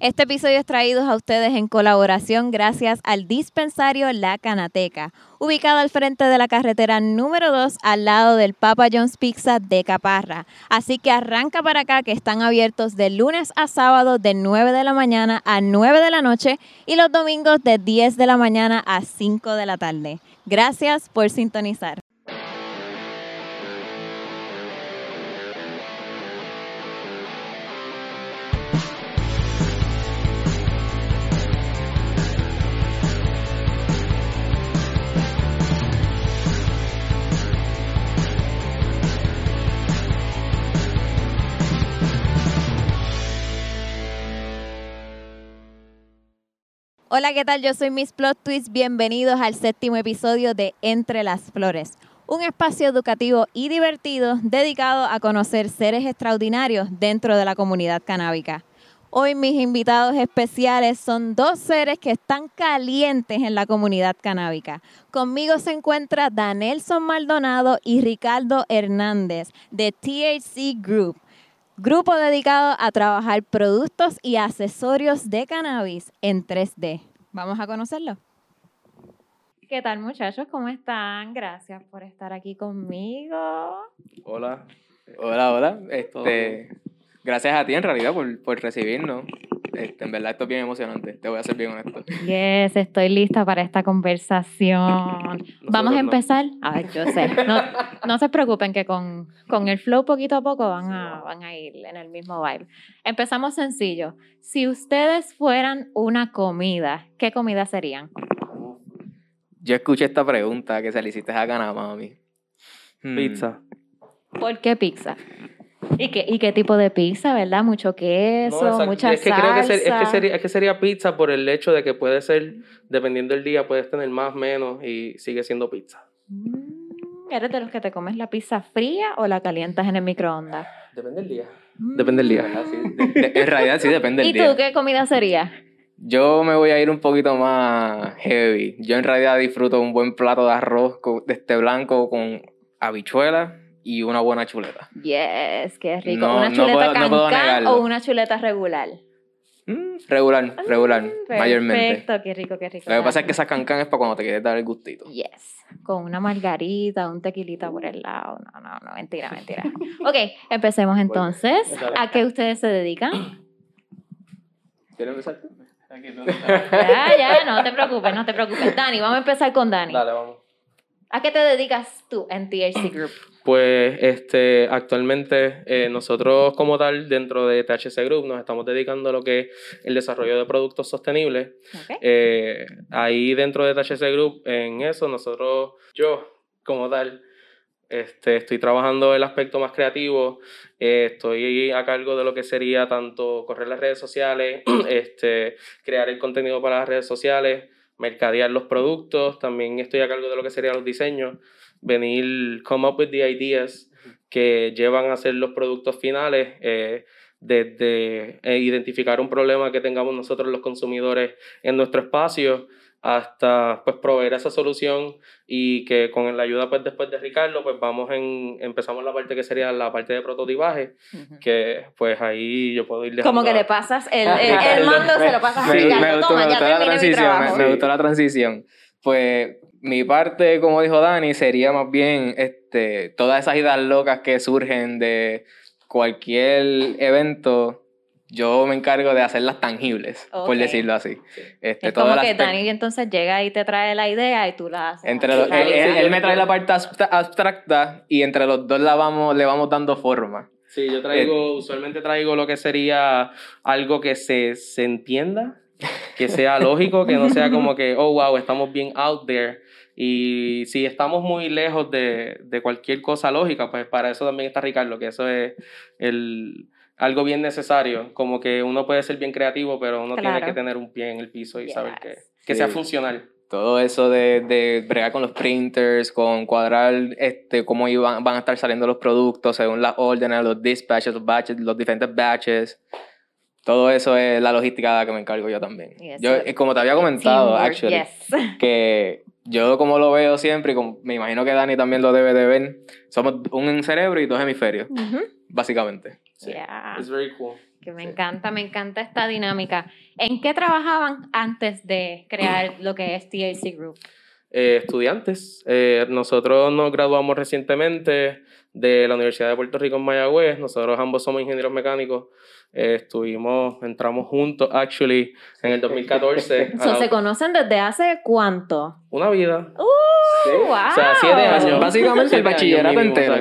Este episodio es traído a ustedes en colaboración gracias al dispensario La Canateca, ubicado al frente de la carretera número 2 al lado del Papa John's Pizza de Caparra. Así que arranca para acá que están abiertos de lunes a sábado de 9 de la mañana a 9 de la noche y los domingos de 10 de la mañana a 5 de la tarde. Gracias por sintonizar. Hola, ¿qué tal? Yo soy Miss Plot Twist. Bienvenidos al séptimo episodio de Entre las Flores, un espacio educativo y divertido dedicado a conocer seres extraordinarios dentro de la comunidad canábica. Hoy mis invitados especiales son dos seres que están calientes en la comunidad canábica. Conmigo se encuentra Danelson Maldonado y Ricardo Hernández de THC Group grupo dedicado a trabajar productos y accesorios de cannabis en 3D. Vamos a conocerlo. ¿Qué tal muchachos? ¿Cómo están? Gracias por estar aquí conmigo. Hola. Hola, hola. Este, gracias a ti en realidad por, por recibirnos. Este, en verdad esto es bien emocionante, te voy a ser bien honesto. Yes, estoy lista para esta conversación. Vamos a empezar. Ay, yo sé. No, no, se preocupen que con, con el flow poquito a poco van a, van a ir en el mismo vibe. Empezamos sencillo. Si ustedes fueran una comida, ¿qué comida serían? Yo escuché esta pregunta que se le hiciste a Gana, mami. Hmm. Pizza. ¿Por qué pizza? ¿Y qué, ¿Y qué tipo de pizza, verdad? Mucho queso, mucha es que salsa. Creo que es, que sería, es que sería pizza por el hecho de que puede ser, dependiendo del día, puedes tener más, menos y sigue siendo pizza. Mm, ¿Eres de los que te comes la pizza fría o la calientas en el microondas? Depende del día. Mm. Depende del día. en realidad sí depende del ¿Y día. ¿Y tú qué comida sería? Yo me voy a ir un poquito más heavy. Yo en realidad disfruto un buen plato de arroz de este blanco con habichuelas y una buena chuleta. Yes, qué rico. ¿Una chuleta cancán o una chuleta regular? Mm, regular, ah, regular, mayormente. Perfecto, qué rico, qué rico. Lo que pasa es que esa cancán es para cuando te quieres dar el gustito. Yes, con una margarita, un tequilita por el lado. No, no, no, mentira, mentira. ok, empecemos entonces. ¿A qué ustedes se dedican? ¿Quieres empezar Ya, ya, no te preocupes, no te preocupes. Dani, vamos a empezar con Dani. Dale, vamos. ¿A qué te dedicas tú en THC Group? Pues este, actualmente eh, nosotros como tal dentro de THC Group nos estamos dedicando a lo que es el desarrollo de productos sostenibles. Eh, ahí dentro de THC Group, en eso nosotros, yo como tal, este, estoy trabajando el aspecto más creativo, eh, estoy a cargo de lo que sería tanto correr las redes sociales, este, crear el contenido para las redes sociales, mercadear los productos, también estoy a cargo de lo que serían los diseños, venir, come up with the ideas que llevan a hacer los productos finales, eh, desde eh, identificar un problema que tengamos nosotros los consumidores en nuestro espacio, hasta pues proveer esa solución y que con la ayuda pues después de Ricardo pues vamos en empezamos la parte que sería la parte de prototipaje que pues ahí yo puedo ir como que le pasas el, el, mando se lo pasas a Ricardo. me, gustó, me gustó la transición me, gustó la transición. Pues mi parte como dijo Dani sería más bien este todas esas ideas locas que surgen de cualquier evento yo me encargo de hacerlas tangibles, por decirlo así. Este, es como que Dani entonces llega y te trae la idea y tú la haces. Entre él, me trae la parte abstracta y entre los dos la vamos, le vamos dando forma. Sí, yo traigo, eh, usualmente traigo lo que sería algo que se, se entienda, que sea lógico, que no sea como que, oh, wow, estamos bien out there. Y si estamos muy lejos de, de cualquier cosa lógica, pues para eso también está Ricardo, que eso es el algo bien necesario, como que uno puede ser bien creativo, pero uno tiene que tener un pie en el piso y saber que, que sea funcional. Todo eso de, de, bregar con los printers, con cuadrar este, cómo iban, van a estar saliendo los productos según las órdenes, los dispatches, los batches, los diferentes batches. Todo eso es la logística que me encargo yo también. yo, como te había comentado, actually, que yo como lo veo siempre, y me imagino que Dani también lo debe de ver, somos un cerebro y dos hemisferios. básicamente. Sí. Es very cool. Que me encanta, me encanta esta dinámica. ¿En qué trabajaban antes de crear lo que es TAC Group? Eh, estudiantes. Eh, nosotros nos graduamos recientemente de la Universidad de Puerto Rico en Mayagüez. Nosotros ambos somos ingenieros mecánicos. Eh, estuvimos, entramos juntos, actually, en el 2014. ¿Se conocen desde hace cuánto? Una vida. ¡Uh! Wow. O sea, siete años. Básicamente el bachillerato entero.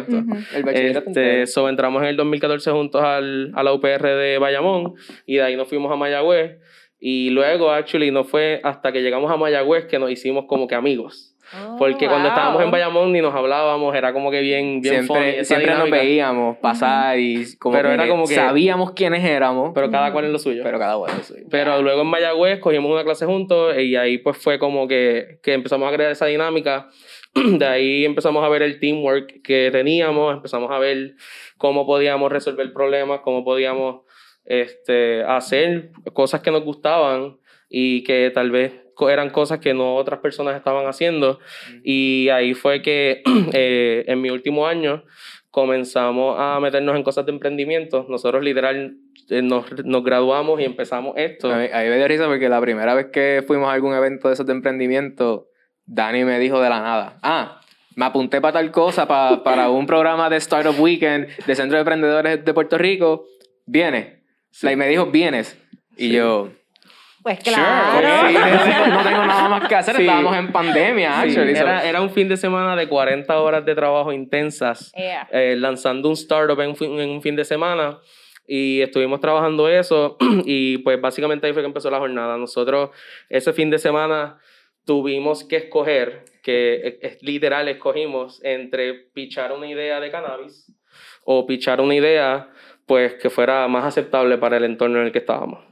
El bachillerato este, So, entramos en el 2014 juntos al, a la UPR de Bayamón y de ahí nos fuimos a Mayagüez. Y luego, actually, no fue hasta que llegamos a Mayagüez que nos hicimos como que amigos. Oh, Porque cuando estábamos en Bayamón ni nos hablábamos, era como que bien, bien Siempre, siempre nos veíamos pasar y como, pero era como que sabíamos quiénes éramos. Pero cada cual en lo suyo. Pero cada cual en lo suyo. Pero luego en Mayagüez cogimos una clase juntos y ahí pues fue como que, que empezamos a crear esa dinámica. De ahí empezamos a ver el teamwork que teníamos, empezamos a ver cómo podíamos resolver problemas, cómo podíamos este, hacer cosas que nos gustaban y que tal vez eran cosas que no otras personas estaban haciendo. Y ahí fue que eh, en mi último año comenzamos a meternos en cosas de emprendimiento. Nosotros literal eh, nos, nos, graduamos y empezamos esto. A mí, me dio risa porque la primera vez que fuimos a algún evento de esos de emprendimiento, Dani me dijo de la nada, ah, me apunté para tal cosa, para, para un programa de Startup Weekend de Centro de Emprendedores de Puerto Rico, viene. Y me dijo, vienes. Y yo, pues claro. no tengo nada más que hacer. Estábamos en pandemia, Era, era, un fin de semana de 40 horas de trabajo intensas, eh, lanzando un startup en, en un fin de semana. Y estuvimos trabajando eso. Y pues básicamente ahí fue que empezó la jornada. Nosotros ese fin de semana tuvimos que escoger, que es literal escogimos entre pichar una idea de cannabis o pichar una idea pues que fuera más aceptable para el entorno en el que estábamos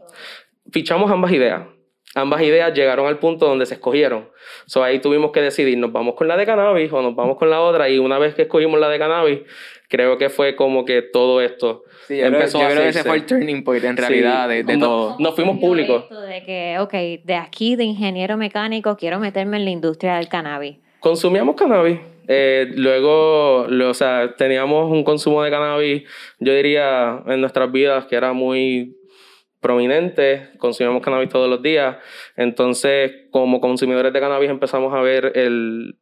fichamos ambas ideas. Ambas ideas llegaron al punto donde se escogieron. So, ahí tuvimos que decidir, ¿nos vamos con la de cannabis o nos vamos con la otra? Y una vez que escogimos la de cannabis, creo que fue como que todo esto sí, empezó yo creo, que ese fue el turning point en realidad de, todo. Nos fuimos públicos. De que, ok, de aquí de ingeniero mecánico quiero meterme en la industria del cannabis. Consumíamos cannabis. Eh, luego, o sea, teníamos un consumo de cannabis, yo diría, en nuestras vidas que era muy prominentes, consumimos cannabis todos los días. Entonces, como consumidores de cannabis empezamos a ver el,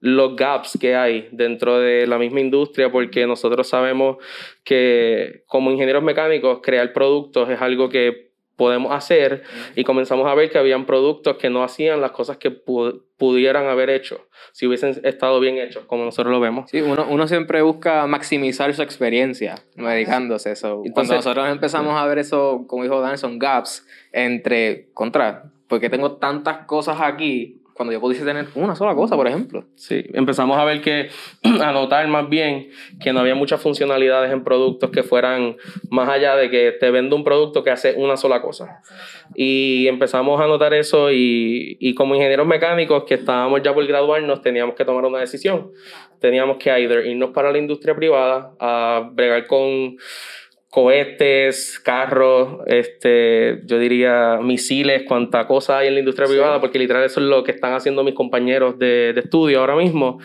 los gaps que hay dentro de la misma industria porque nosotros sabemos que como ingenieros mecánicos crear productos es algo que podemos hacer y comenzamos a ver que habían productos que no hacían las cosas que pudieran haber hecho si hubiesen estado bien hechos, como nosotros lo vemos. Sí, uno, uno siempre busca maximizar su experiencia medicándose. eso. Cuando nosotros empezamos a ver eso, como dijo Dan, son gaps entre contra, porque tengo tantas cosas aquí cuando yo pudiese tener una sola cosa, por ejemplo. Sí, empezamos a ver que, a notar más bien que no había muchas funcionalidades en productos que fueran más allá de que te vendo un producto que hace una sola cosa. Y empezamos a notar eso y, y como ingenieros mecánicos que estábamos ya por graduarnos, teníamos que tomar una decisión. Teníamos que either irnos para la industria privada a bregar con cohetes, carros, este, yo diría misiles, cuánta cosa hay en la industria privada, porque literal eso es lo que están haciendo mis compañeros de, de estudio ahora mismo.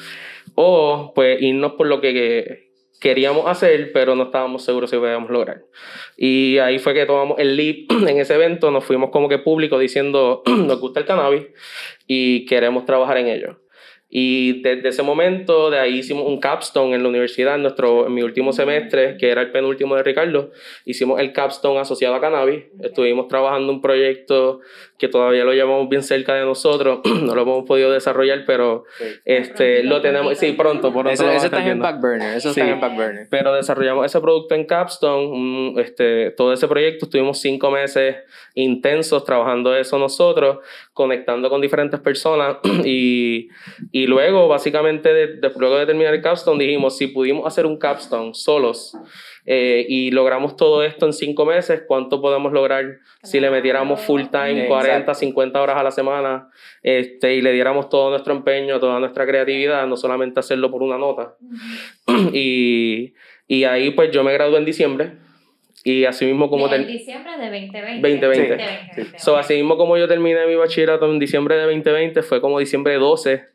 O pues irnos por lo que queríamos hacer, pero no estábamos seguros si podíamos lograr. Y ahí fue que tomamos el leap en ese evento, nos fuimos como que público diciendo, nos gusta el cannabis y queremos trabajar en ello. Y desde ese momento, de ahí hicimos un capstone en la universidad, en, nuestro, en mi último semestre, que era el penúltimo de Ricardo, hicimos el capstone asociado a cannabis. Estuvimos trabajando un proyecto que todavía lo llevamos bien cerca de nosotros, no lo hemos podido desarrollar, pero este, lo tenemos, sí, pronto, por Eso, está en back burner, eso está en back burner. Pero desarrollamos ese producto en capstone, este, todo ese proyecto, estuvimos cinco meses intensos trabajando eso nosotros, conectando con diferentes personas y y luego, básicamente, de, luego de terminar el capstone, dijimos, si pudimos hacer un capstone solos eh, y logramos todo esto en cinco meses, ¿cuánto podemos lograr si le metiéramos full time, 40, 50 horas a la semana, este, y le diéramos todo nuestro empeño, toda nuestra creatividad, no solamente hacerlo por una nota? y, y ahí, pues, yo me gradué en diciembre. Y así mismo como... En diciembre de 2020. 2020. So, así mismo como yo terminé mi bachillerato en diciembre de 2020, fue como diciembre 12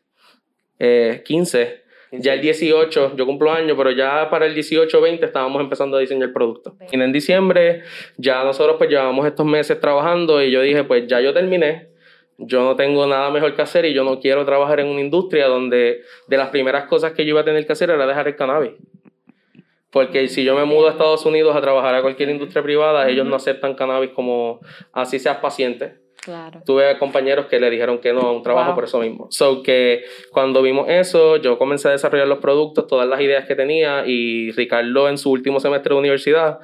15, Ya el 18, yo cumplo años, pero ya para el 18-20 estábamos empezando a diseñar el producto. Y en diciembre ya nosotros pues llevamos estos meses trabajando y yo dije, pues ya yo terminé, yo no tengo nada mejor que hacer y yo no quiero trabajar en una industria donde de las primeras cosas que yo iba a tener que hacer era dejar el cannabis. Porque si yo me mudo a Estados Unidos a trabajar a cualquier industria privada, ellos no aceptan cannabis como así seas paciente. Claro. Tuve compañeros que le dijeron que no a un trabajo por eso mismo. So que cuando vimos eso, yo comencé a desarrollar los productos, todas las ideas que tenía y Ricardo en su último semestre de universidad,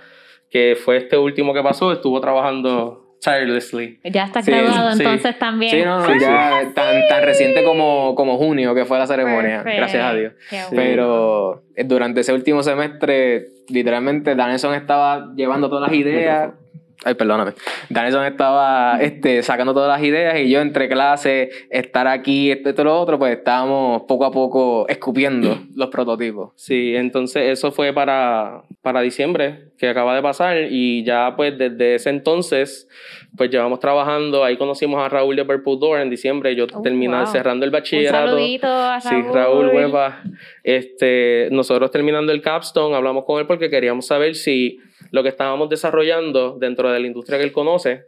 que fue este último que pasó, estuvo trabajando tirelessly. Ya está graduado entonces también. Sí, no, no, ya tan, tan reciente como, como junio que fue la ceremonia, gracias a Dios. Pero eh, durante ese último semestre, literalmente, Danielson estaba llevando todas las ideas. Ay, perdóname. Danielson estaba este, sacando todas las ideas y yo entre clases, estar aquí, esto, esto, lo otro, pues estábamos poco a poco escupiendo los prototipos. Sí, entonces eso fue para, para diciembre, que acaba de pasar, y ya pues desde ese entonces, pues llevamos trabajando, ahí conocimos a Raúl de Purple Door en diciembre, yo oh, terminé cerrando el bachillerato. Un saludito a Raúl. Sí, Raúl Hueva. Este, nosotros terminando el capstone, hablamos con él porque queríamos saber si lo que estábamos desarrollando dentro de la industria que él conoce,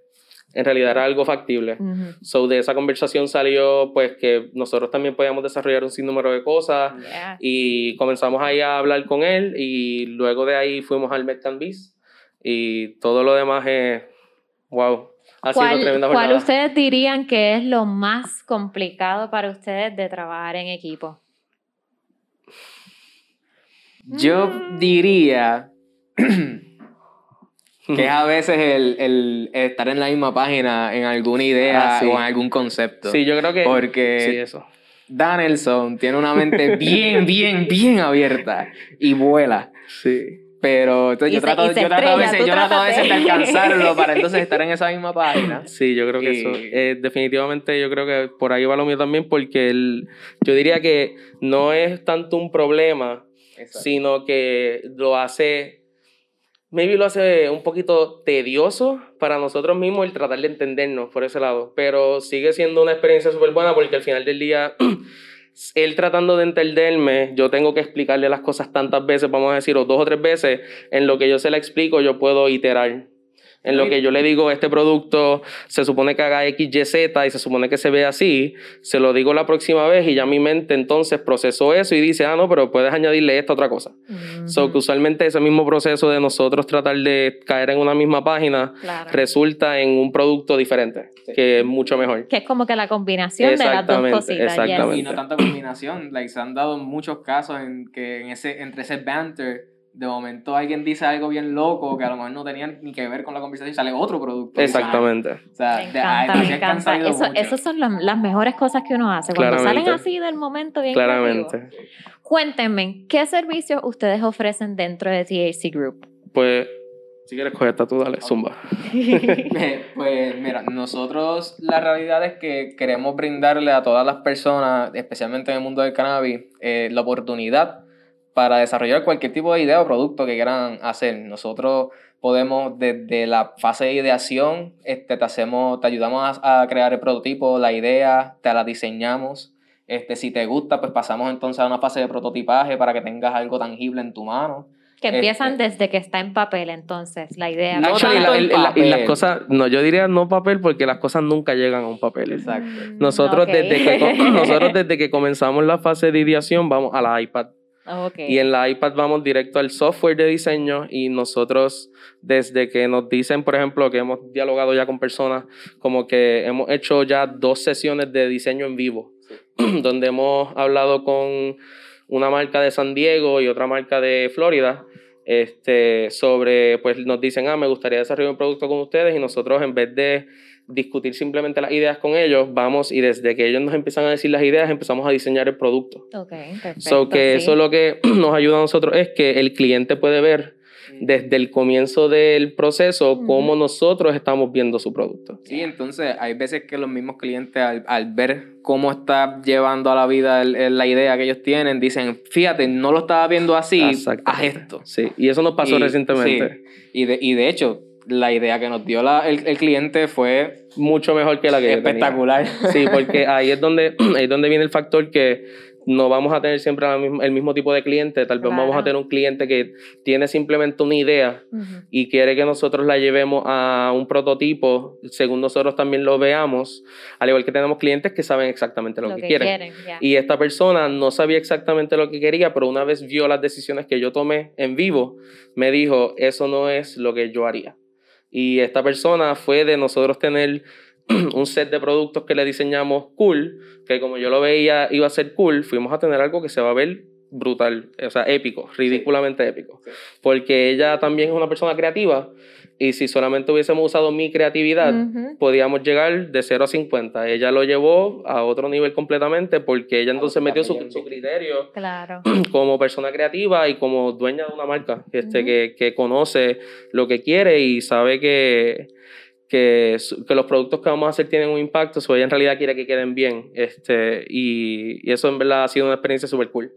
en realidad era algo factible. So de esa conversación salió pues que nosotros también podíamos desarrollar un sinnúmero de cosas y comenzamos ahí a hablar con él y luego de ahí fuimos al Beast y todo lo demás es wow. Ha sido tremenda ¿Cuál ustedes dirían que es lo más complicado para ustedes de trabajar en equipo? Yo mm. diría que es a veces el, el, estar en la misma página en alguna idea ah, o en algún concepto. Sí, yo creo que. Porque sí, eso. Danielson tiene una mente bien, bien, bien abierta y vuela. Sí. Pero entonces yo, trato, yo, trato, a veces, yo trato a veces de alcanzarlo para entonces estar en esa misma página. Sí, yo creo que eso. Eh, definitivamente yo creo que por ahí va lo mío también, porque el, yo diría que no es tanto un problema, sino que lo hace maybe lo hace un poquito tedioso para nosotros mismos el tratar de entendernos por ese lado, pero sigue siendo una experiencia súper buena porque al final del día, él tratando de entenderme, yo tengo que explicarle las cosas tantas veces, vamos a decir, o dos o tres veces, en lo que yo se la explico, yo puedo iterar en lo que yo le digo, este producto se supone que haga X, Y, Z y se supone que se ve así, se lo digo la próxima vez y ya mi mente entonces procesó eso y dice, ah, no, pero puedes añadirle esta otra cosa. So que usualmente ese mismo proceso de nosotros tratar de caer en una misma página resulta en un producto diferente, que es mucho mejor. Que es como que la combinación de las dos cositas. Exactamente. Y no tanta combinación, like, se han dado muchos casos en que en ese, entre ese banter de momento alguien dice algo bien loco que a lo mejor no tenía ni que ver con la conversación y sale otro producto. Exactamente. O sea, me encanta, me encanta. Eso, esas son las mejores cosas que uno hace. Cuando salen así del momento bien Claramente. Cuéntenme, ¿qué servicios ustedes ofrecen dentro de THC Group? Pues, si quieres coger tú, dale, zumba. pues mira, nosotros la realidad es que queremos brindarle a todas las personas, especialmente en el mundo del cannabis, eh, la oportunidad para desarrollar cualquier tipo de idea o producto que quieran hacer. Nosotros podemos desde la fase de ideación, este, te hacemos, te ayudamos a, crear el prototipo, la idea, te la diseñamos. Este, si te gusta, pues pasamos entonces a una fase de prototipaje para que tengas algo tangible en tu mano. Que empiezan este desde que está en papel, entonces, la idea. No, y, las cosas, no, yo diría no papel porque las cosas nunca llegan a un papel. Exacto. Nosotros, desde que, nosotros desde que comenzamos la fase de ideación vamos a la iPad y en la iPad vamos directo al software de diseño y nosotros desde que nos dicen, por ejemplo, que hemos dialogado ya con personas, como que hemos hecho ya dos sesiones de diseño en vivo, donde hemos hablado con una marca de San Diego y otra marca de Florida, este, sobre, pues nos dicen, ah, me gustaría desarrollar un producto con ustedes y nosotros en vez de discutir simplemente las ideas con ellos, vamos y desde que ellos nos empiezan a decir las ideas, empezamos a diseñar el producto. Ok, perfecto. So que eso lo que nos ayuda a nosotros es que el cliente puede ver desde el comienzo del proceso cómo nosotros estamos viendo su producto. Sí, entonces hay veces que los mismos clientes al, ver cómo está llevando a la vida la idea que ellos tienen, dicen, fíjate, no lo estaba viendo así, haz esto. Sí, y eso nos pasó recientemente. Y, de, y de hecho, la idea que nos dio el, el, cliente fue mucho mejor que la que espectacular. Sí, porque ahí es donde, ahí es donde viene el factor que no vamos a tener siempre el mismo tipo de cliente, tal vez vamos a tener un cliente que tiene simplemente una idea y quiere que nosotros la llevemos a un prototipo, según nosotros también lo veamos, al igual que tenemos clientes que saben exactamente lo, que, quieren. Y esta persona no sabía exactamente lo que quería, pero una vez vio las decisiones que yo tomé en vivo, me dijo, eso no es lo que yo haría. Y esta persona fue de nosotros tener un set de productos que le diseñamos cool, que como yo lo veía iba a ser cool, fuimos a tener algo que se va a ver brutal, o sea, épico, ridículamente épico. Porque ella también es una persona creativa y si solamente hubiésemos usado mi creatividad, podíamos llegar de 0 a 50. Ella lo llevó a otro nivel completamente porque ella entonces metió su, criterio claro. como persona creativa y como dueña de una marca este, que, que conoce lo que quiere y sabe que que, que, los productos que vamos a hacer tienen un impacto, o ella en realidad quiere que queden bien. Este, y, y eso en verdad ha sido una experiencia súper cool.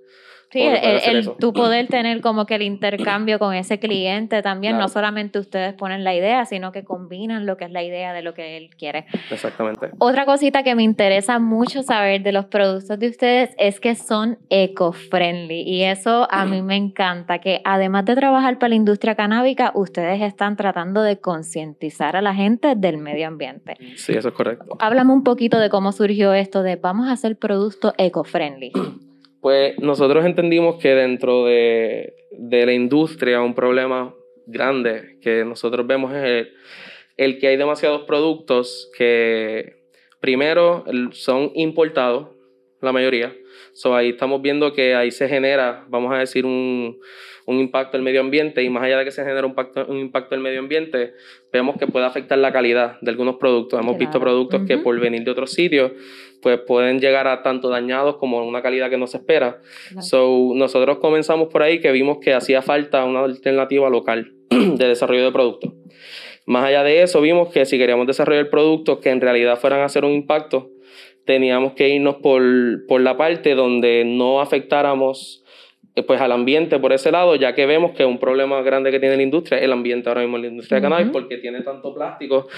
Sí, el, tu poder tener como que el intercambio con ese cliente también, no solamente ustedes ponen la idea, sino que combinan lo que es la idea de lo que él quiere. Exactamente. Otra cosita que me interesa mucho saber de los productos de ustedes es que son eco-friendly y eso a mí me encanta, que además de trabajar para la industria canábica, ustedes están tratando de concientizar a la gente del medio ambiente. Sí, eso es correcto. Háblame un poquito de cómo surgió esto de vamos a hacer productos eco-friendly. Pues nosotros entendimos que dentro de, la industria un problema grande que nosotros vemos es el, que hay demasiados productos que primero son importados, la mayoría. So, ahí estamos viendo que ahí se genera, vamos a decir, un, un impacto al medio ambiente y más allá de que se genere un impacto, un impacto al medio ambiente, vemos que puede afectar la calidad de algunos productos. Hemos visto productos que por venir de otros sitios, pues pueden llegar a tanto dañados como una calidad que no se espera. So, nosotros comenzamos por ahí que vimos que hacía falta una alternativa local de desarrollo de productos. Más allá de eso, vimos que si queríamos desarrollar productos que en realidad fueran a hacer un impacto, teníamos que irnos por, por la parte donde no afectáramos pues al ambiente por ese lado, ya que vemos que un problema grande que tiene la industria es el ambiente ahora mismo en la industria de cannabis, porque tiene tanto plástico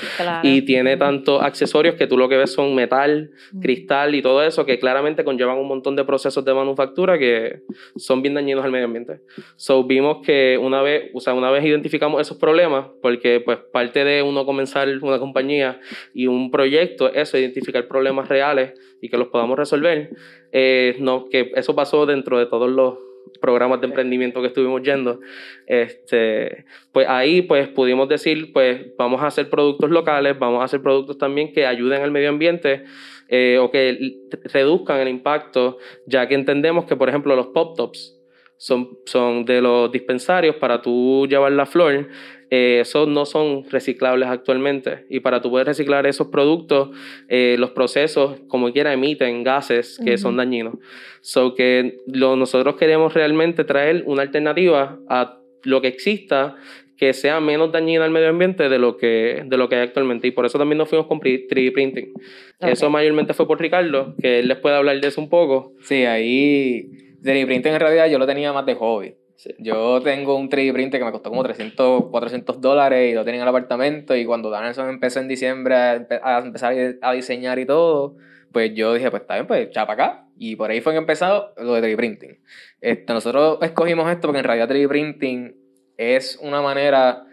y tiene tantos accesorios que tú lo que ves son metal, cristal y todo eso, que claramente conllevan un montón de procesos de manufactura que son bien dañinos al medio ambiente. So vimos que una vez, o sea, una vez identificamos esos problemas, porque pues parte de uno comenzar una compañía y un proyecto es eso, identificar problemas reales y que los podamos resolver, eh, no, que eso pasó dentro de todos los programas de emprendimiento que estuvimos yendo, este, pues ahí pues pudimos decir, pues vamos a hacer productos locales, vamos a hacer productos también que ayuden al medio ambiente eh, o que reduzcan el impacto, ya que entendemos que, por ejemplo, los pop-tops son, son de los dispensarios para tú llevar la flor, eh, esos no son reciclables actualmente. Y para tú poder reciclar esos productos, eh, los procesos, como quiera, emiten gases que son dañinos. So que lo, nosotros queremos realmente traer una alternativa a lo que exista que sea menos dañina al medio ambiente de lo que, de lo que hay actualmente. Y por eso también nos fuimos con 3D printing. Eso mayormente fue por Ricardo, que él les puede hablar de eso un poco. Sí, ahí 3D printing en realidad yo lo tenía más de hobby. Yo tengo un 3D printer que me costó como 300, 400 dólares y lo tenía en el apartamento. Y cuando Danielson empezó en diciembre a, empezar a diseñar y todo, pues yo dije, pues está bien, pues chapa acá. Y por ahí fue que empezó lo de 3D printing. Este, nosotros escogimos esto porque en realidad 3D printing es una manera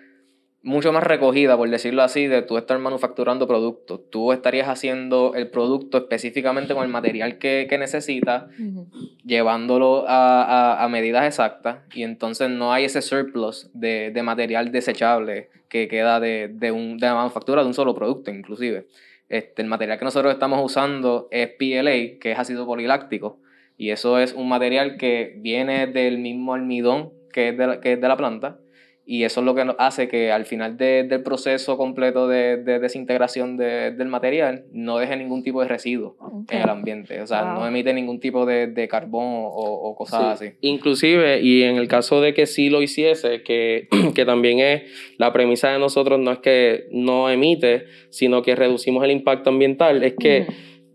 mucho más recogida, por decirlo así, de tú estar manufacturando productos. Tú estarías haciendo el producto específicamente con el material que, que necesitas, llevándolo a, a, medidas exactas, y entonces no hay ese surplus de, de material desechable que queda de, de, un, de la manufactura de un solo producto, inclusive. Este, el material que nosotros estamos usando es PLA, que es ácido poliláctico, y eso es un material que viene del mismo almidón que es de que es de la planta, y eso es lo que hace que al final del proceso completo de, desintegración del material no deje ningún tipo de residuo en el ambiente. O sea, no emite ningún tipo de, carbón o, cosas así. Inclusive, y en el caso de que sí lo hiciese, que, que también es la premisa de nosotros, no es que no emite, sino que reducimos el impacto ambiental, es que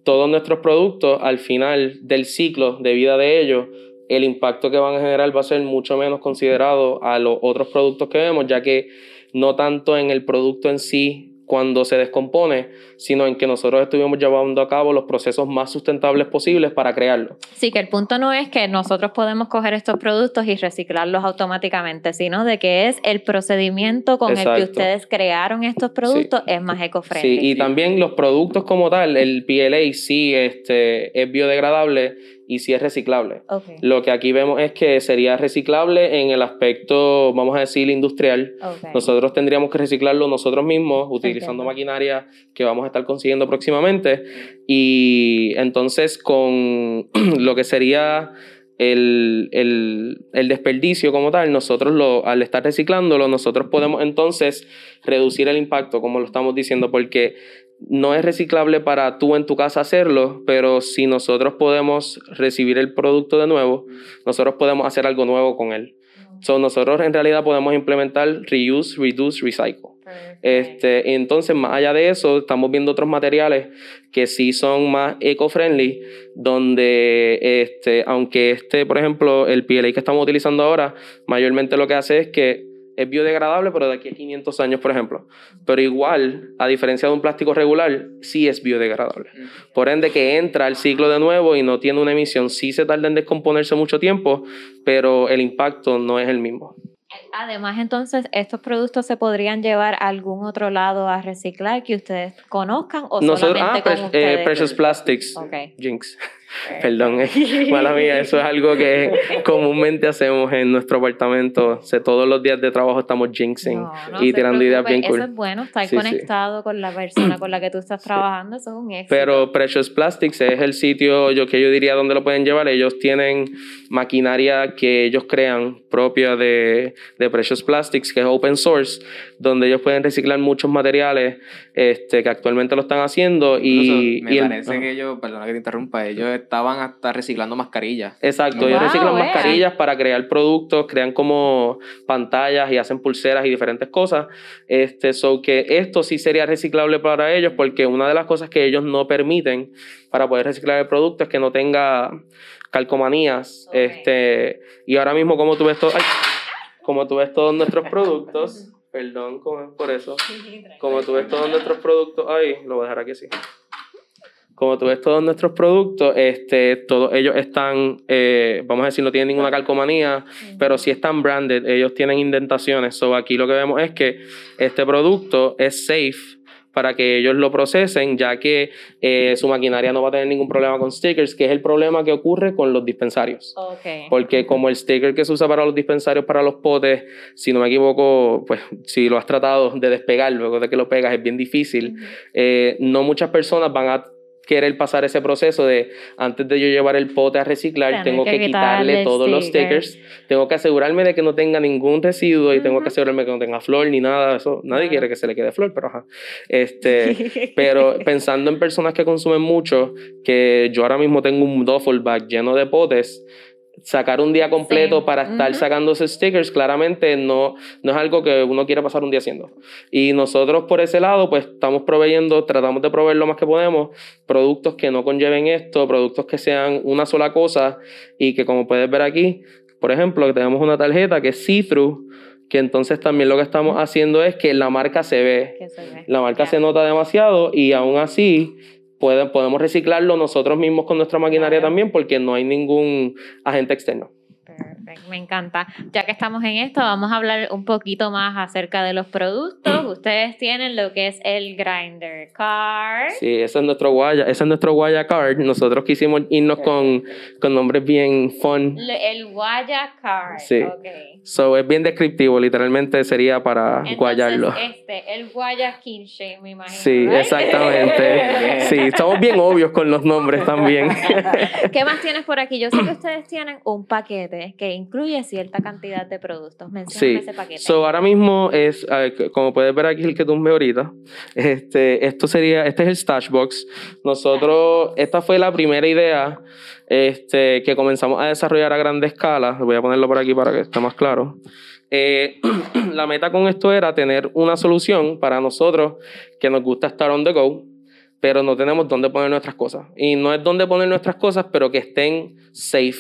todos nuestros productos al final del ciclo de vida de ellos el impacto que van a generar va a ser mucho menos considerado a los otros productos que vemos, ya que no tanto en el producto en sí cuando se descompone, sino en que nosotros estuvimos llevando a cabo los procesos más sustentables posibles para crearlo. Sí, que el punto no es que nosotros podemos coger estos productos y reciclarlos automáticamente, sino de que es el procedimiento con el que ustedes crearon estos productos es más eco-friendly. Sí, y también los productos como tal, el PLA sí este, es biodegradable y si es reciclable. Lo que aquí vemos es que sería reciclable en el aspecto, vamos a decir, industrial. Nosotros tendríamos que reciclarlo nosotros mismos utilizando maquinaria que vamos a estar consiguiendo próximamente. Y entonces con lo que sería el, el, desperdicio como tal, nosotros lo, al estar reciclándolo, nosotros podemos entonces reducir el impacto, como lo estamos diciendo, porque no es reciclable para tú en tu casa hacerlo, pero si nosotros podemos recibir el producto de nuevo, nosotros podemos hacer algo nuevo con él. So, nosotros en realidad podemos implementar reuse, reduce, recycle. Este, entonces, más allá de eso, estamos viendo otros materiales que sí son más eco-friendly, donde, este, aunque este, por ejemplo, el PLA que estamos utilizando ahora, mayormente lo que hace es que es biodegradable, pero de aquí a 500 años, por ejemplo. Pero igual, a diferencia de un plástico regular, sí es biodegradable. Por ende, que entra al ciclo de nuevo y no tiene una emisión, sí se tarda en descomponerse mucho tiempo, pero el impacto no es el mismo. Además, entonces, ¿estos productos se podrían llevar a algún otro lado a reciclar que ustedes conozcan o Nosotros, solamente ah, con eh, Precious Plastics, okay. Jinx. Perdón, mala mía, eso es algo que comúnmente hacemos en nuestro apartamento. O todos los días de trabajo estamos jinxing y tirando ideas bien cool. Eso es bueno, estar conectado con la persona con la que tú estás trabajando, eso es un éxito. Pero Precious Plastics es el sitio yo, que yo diría donde lo pueden llevar. Ellos tienen maquinaria que ellos crean propia de, de Precious Plastics, que es open source, donde ellos pueden reciclar muchos materiales este, que actualmente lo están haciendo. y, me parece que ellos, perdona que te interrumpa, ellos estaban hasta reciclando mascarillas. Exacto, ellos reciclan mascarillas para crear productos, crean como pantallas y hacen pulseras y diferentes cosas. Este, so que esto sí sería reciclable para ellos porque una de las cosas que ellos no permiten para poder reciclar el producto es que no tenga calcomanías. Este, y ahora mismo como tú ves todo, como tú ves todos nuestros productos, perdón por eso, como tú ves todos nuestros productos, ay, lo voy a dejar aquí así como tú ves todos nuestros productos, este, todos ellos están, eh, vamos a decir, no tienen ninguna calcomanía, pero sí están branded, ellos tienen indentaciones. So aquí lo que vemos es que este producto es safe para que ellos lo procesen, ya que eh, su maquinaria no va a tener ningún problema con stickers, que es el problema que ocurre con los dispensarios. Porque como el sticker que se usa para los dispensarios, para los potes, si no me equivoco, pues si lo has tratado de despegar luego de que lo pegas es bien difícil, eh, no muchas personas van a querer pasar ese proceso de antes de yo llevar el pote a reciclar, tengo que, quitarle todos los stickers, tengo que asegurarme de que no tenga ningún residuo y tengo que asegurarme que no tenga flor ni nada eso. Nadie quiere que se le quede flor, pero ajá. Este, pero pensando en personas que consumen mucho, que yo ahora mismo tengo un duffel bag lleno de potes, sacar un día completo para estar sacando esos stickers, claramente no, no es algo que uno quiera pasar un día haciendo. Y nosotros por ese lado, pues estamos proveyendo, tratamos de proveer lo más que podemos, productos que no conlleven esto, productos que sean una sola cosa y que como puedes ver aquí, por ejemplo, que tenemos una tarjeta que es see-through, que entonces también lo que estamos haciendo es que la marca se ve, la marca se nota demasiado y aún así podemos reciclarlo nosotros mismos con nuestra maquinaria también porque no hay ningún agente externo. Me encanta. Ya que estamos en esto, vamos a hablar un poquito más acerca de los productos. Ustedes tienen lo que es el Grinder Card. Sí, ese es nuestro Guaya, ese es nuestro Guaya Card. Nosotros quisimos irnos con, con nombres bien fun. El Guaya Card. Sí. So es bien descriptivo, literalmente sería para Entonces, guayarlo. Este, el Guaya Kinshake, me imagino. Sí, exactamente. sí, estamos bien obvios con los nombres también. ¿Qué más tienes por aquí? Yo sé que ustedes tienen un paquete que incluye cierta cantidad de productos. Menciona ese paquete. So, ahora mismo es, como puedes ver aquí el que ves ahorita, este, esto sería, este es el Stash Box. Nosotros, esta fue la primera idea este, que comenzamos a desarrollar a gran escala. Voy a ponerlo por aquí para que esté más claro. Eh, la meta con esto era tener una solución para nosotros que nos gusta estar on the go pero no tenemos dónde poner nuestras cosas. Y no es dónde poner nuestras cosas, pero que estén safe.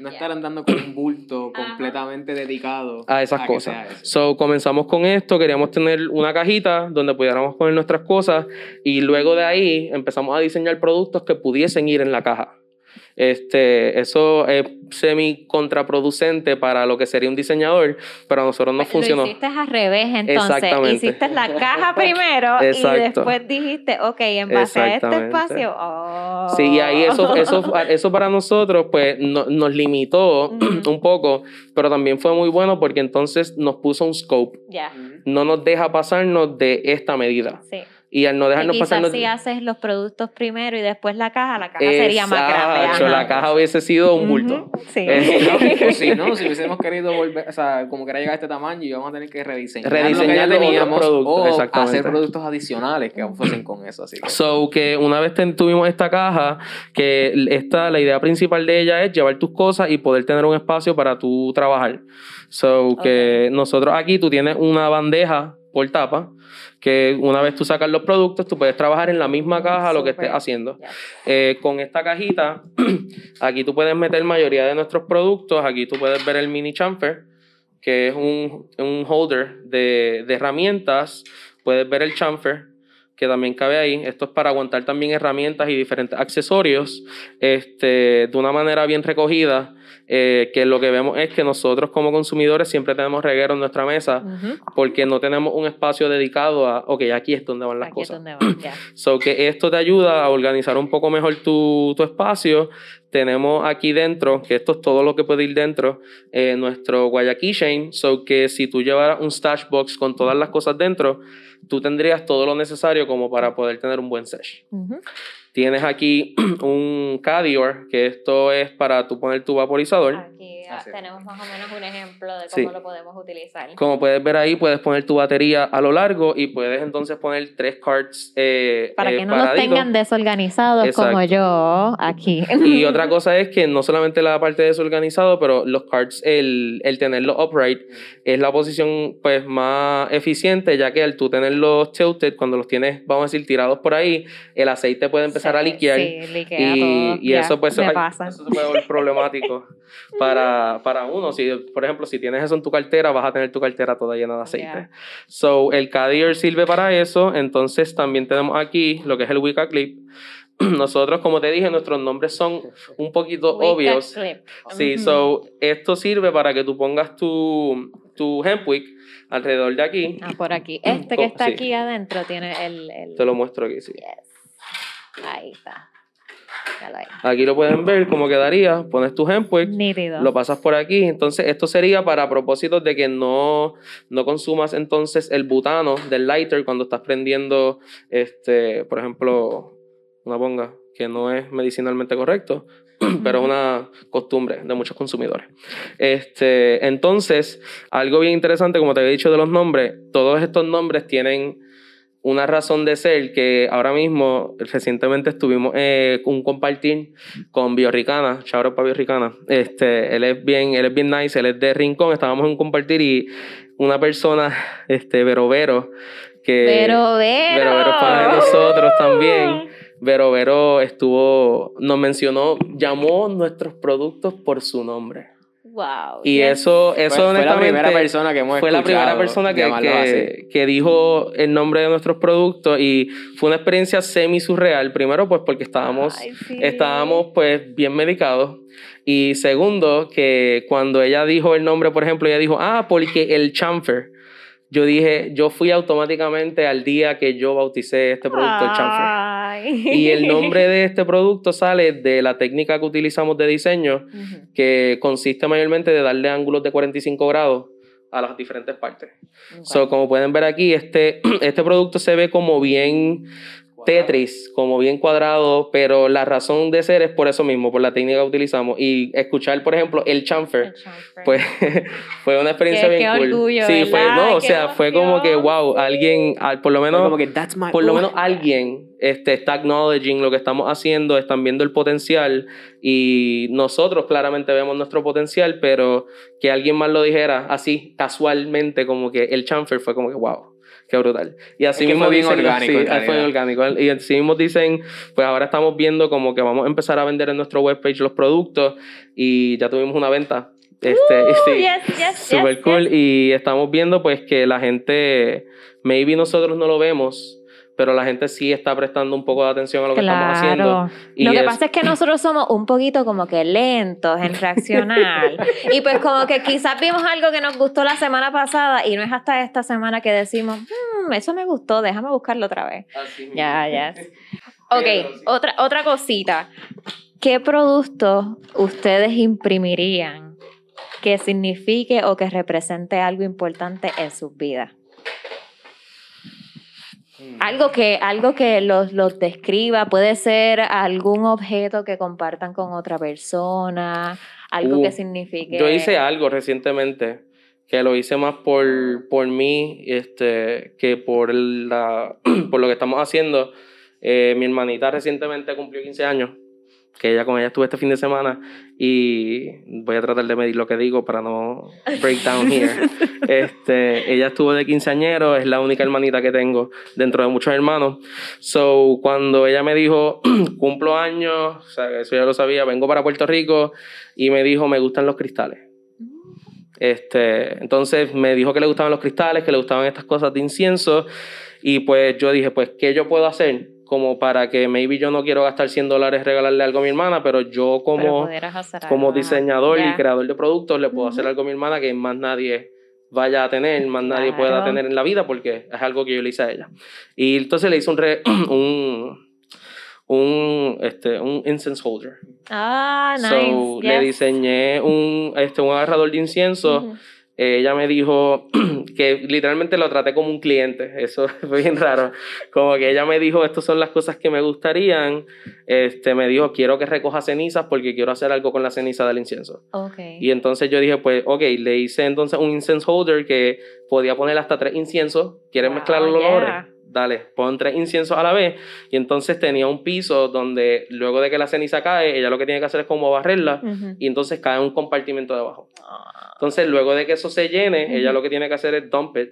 no estar andando con un bulto completamente dedicado a esas cosas. So, comenzamos con esto, queríamos tener una cajita donde pudiéramos poner nuestras cosas y luego de ahí empezamos a diseñar productos que pudiesen ir en la caja. Este, eso es semi contraproducente para lo que sería un diseñador, pero a nosotros no funcionó. Lo hiciste al revés, entonces. Hiciste la caja primero y después dijiste, ok, en base a este espacio. Oh. Sí, y ahí eso, eso, eso para nosotros, pues nos limitó un poco, pero también fue muy bueno porque entonces nos puso un scope. Ya. No nos deja pasarnos de esta medida. Sí y al no dejarnos pasar. si haces los productos primero y después la caja, la caja sería más grande. la caja hubiese sido un bulto. Sí. Eh, pues sí, ¿no? Si hubiésemos querido volver, o sea, como que era llegar a este tamaño, y vamos a tener que rediseñar. Rediseñar lo que ya teníamos productos, o hacer productos adicionales que fuesen con eso. Así So, que una vez tuvimos esta caja, que esta, la idea principal de ella es llevar tus cosas y poder tener un espacio para tú trabajar. So, que nosotros aquí tú tienes una bandeja por tapa que una vez tú sacas los productos, tú puedes trabajar en la misma caja lo que estés haciendo. Eh, con esta cajita, aquí tú puedes meter mayoría de nuestros productos, aquí tú puedes ver el mini chamfer, que es un, un holder de, de herramientas, puedes ver el chamfer, que también cabe ahí. Esto es para aguantar también herramientas y diferentes accesorios este, de una manera bien recogida. Eh, que lo que vemos es que nosotros como consumidores siempre tenemos reguero en nuestra mesa porque no tenemos un espacio dedicado a, ok, aquí es donde van las cosas. so que esto te ayuda a organizar un poco mejor tu, tu, espacio. Tenemos aquí dentro, que esto es todo lo que puede ir dentro, eh, nuestro Guayaquil Chain. So que si tú llevaras un stash box con todas las cosas dentro, tú tendrías todo lo necesario como para poder tener un buen sesh. Tienes aquí un Cadior, que esto es para tú poner tu vaporizador. Tenemos más o menos un ejemplo de cómo lo podemos utilizar. Como puedes ver ahí, puedes poner tu batería a lo largo y puedes entonces poner tres cards eh, Para que no los tengan desorganizados como yo aquí. Y otra cosa es que no solamente la parte desorganizado, pero los cards, el, el tenerlo upright es la posición pues más eficiente, ya que al tú tenerlos tilted, cuando los tienes, vamos a decir, tirados por ahí, el aceite puede empezar a liquear. y, y eso, pues, eso, eso se puede volver problemático para, para uno. Si, por ejemplo, si tienes eso en tu cartera, vas a tener tu cartera toda llena de aceite. So, el Cadier sirve para eso. Entonces, también tenemos aquí lo que es el Wicca Clip. Nosotros, como te dije, nuestros nombres son un poquito obvios. Sí, so, esto sirve para que tú pongas tu, tu hempwick alrededor de aquí. Ah, por aquí. Este que está aquí adentro tiene el, el... Te lo muestro aquí, sí. Ahí está. Aquí lo pueden ver cómo quedaría. Pones tu hempwick, lo pasas por aquí. Entonces, esto sería para propósitos de que no, no consumas entonces el butano del lighter cuando estás prendiendo, este, por ejemplo, una ponga que no es medicinalmente correcto, pero es una costumbre de muchos consumidores. Este, entonces, algo bien interesante, como te había dicho de los nombres, todos estos nombres tienen una razón de ser que ahora mismo, recientemente estuvimos eh, un compartir con Biorricana, Chabro para Biorricana. Este, él es bien, él es bien nice, él es de Rincón, estábamos en un compartir y una persona, este, Vero Vero, que... Vero Vero. Vero Vero para nosotros también. Vero Vero estuvo, nos mencionó, llamó nuestros productos por su nombre. Wow. Y eso, eso fue, honestamente. Fue la primera persona que hemos Fue la primera persona que, que, dijo el nombre de nuestros productos y fue una experiencia semi surreal. Primero, pues porque estábamos, estábamos pues bien medicados. Y segundo, que cuando ella dijo el nombre, por ejemplo, ella dijo, ah, porque el chamfer yo dije, yo fui automáticamente al día que yo bauticé este producto, el chamfer. Y el nombre de este producto sale de la técnica que utilizamos de diseño, que consiste mayormente de darle ángulos de 45 grados a las diferentes partes. So, como pueden ver aquí, este, este producto se ve como bien Tetris, como bien cuadrado, pero la razón de ser es por eso mismo, por la técnica que utilizamos. Y escuchar, por ejemplo, el chamfer, pues fue una experiencia bien cool. sí, fue, no, o sea, fue como que, wow, alguien, por lo menos, por lo menos alguien este, está acknowledging lo que estamos haciendo, están viendo el potencial y nosotros claramente vemos nuestro potencial, pero que alguien más lo dijera así, casualmente, como que el chamfer fue como que, wow Qué brutal. Y así mismo fue bien dicen, orgánico, sí, en fue orgánico. Y así mismo dicen, pues ahora estamos viendo como que vamos a empezar a vender en nuestro webpage los productos y ya tuvimos una venta. Este, Uh, sí, yes, yes, super yes, cool. yes. Y estamos viendo pues que la gente, maybe nosotros no lo vemos, pero la gente sí está prestando un poco de atención a lo que estamos haciendo. Y Lo que es- pasa es que nosotros somos un poquito como que lentos en reaccionar. y pues como que quizás vimos algo que nos gustó la semana pasada y no es hasta esta semana que decimos, "Hmm, eso me gustó, déjame buscarlo otra vez. Así. Ya, ya. Pero Ok, sí. otra, otra cosita. ¿Qué producto ustedes imprimirían que signifique o que represente algo importante en sus vidas? Mm. Algo que, algo que los, los describa, puede ser algún objeto que compartan con otra persona, algo Uh, que signifique. Yo hice algo recientemente que lo hice más por, por mí este, que por, la, por lo que estamos haciendo. Eh, mi hermanita recientemente cumplió 15 años, que ella con ella estuve este fin de semana y voy a tratar de medir lo que digo para no break down here. Este, ella estuvo de quinceañero, es la única hermanita que tengo dentro de muchos hermanos. So, cuando ella me dijo, cumplo años, o sea, eso ya lo sabía, vengo para Puerto Rico y me dijo, me gustan los cristales. Este, entonces me dijo que le gustaban los cristales, que le gustaban estas cosas de incienso. Y pues yo dije, pues, ¿qué yo puedo hacer? Como para que maybe yo no quiero gastar 100 dólares regalarle algo a mi hermana, pero yo Pero como, hacer como diseñador Ya. y creador de productos le puedo hacer algo a mi hermana que más nadie vaya a tener, más nadie pueda Claro. tener en la vida porque es algo que yo le hice a ella. Y entonces le hice un, re- un, un, este, un incense holder. Ah, nice. So, le yes. diseñé un, este, un agarrador de incienso. Ella me dijo que literalmente lo traté como un cliente. Eso fue bien raro. Como que ella me dijo, estas son las cosas que me gustarían. Este, me dijo, quiero que recoja cenizas porque quiero hacer algo con la ceniza del incienso. Ok. Y entonces yo dije, pues, ok, le hice entonces un incense holder que podía poner hasta tres inciensos. ¿Quieres Wow, mezclar los yeah. olores? Dale, pon tres inciensos a la vez. Y entonces tenía un piso donde luego de que la ceniza cae, ella lo que tiene que hacer es como barrerla. Y entonces cae en un compartimento debajo. Ah, Entonces, luego de que eso se llene, Ujú. ella lo que tiene que hacer es dump it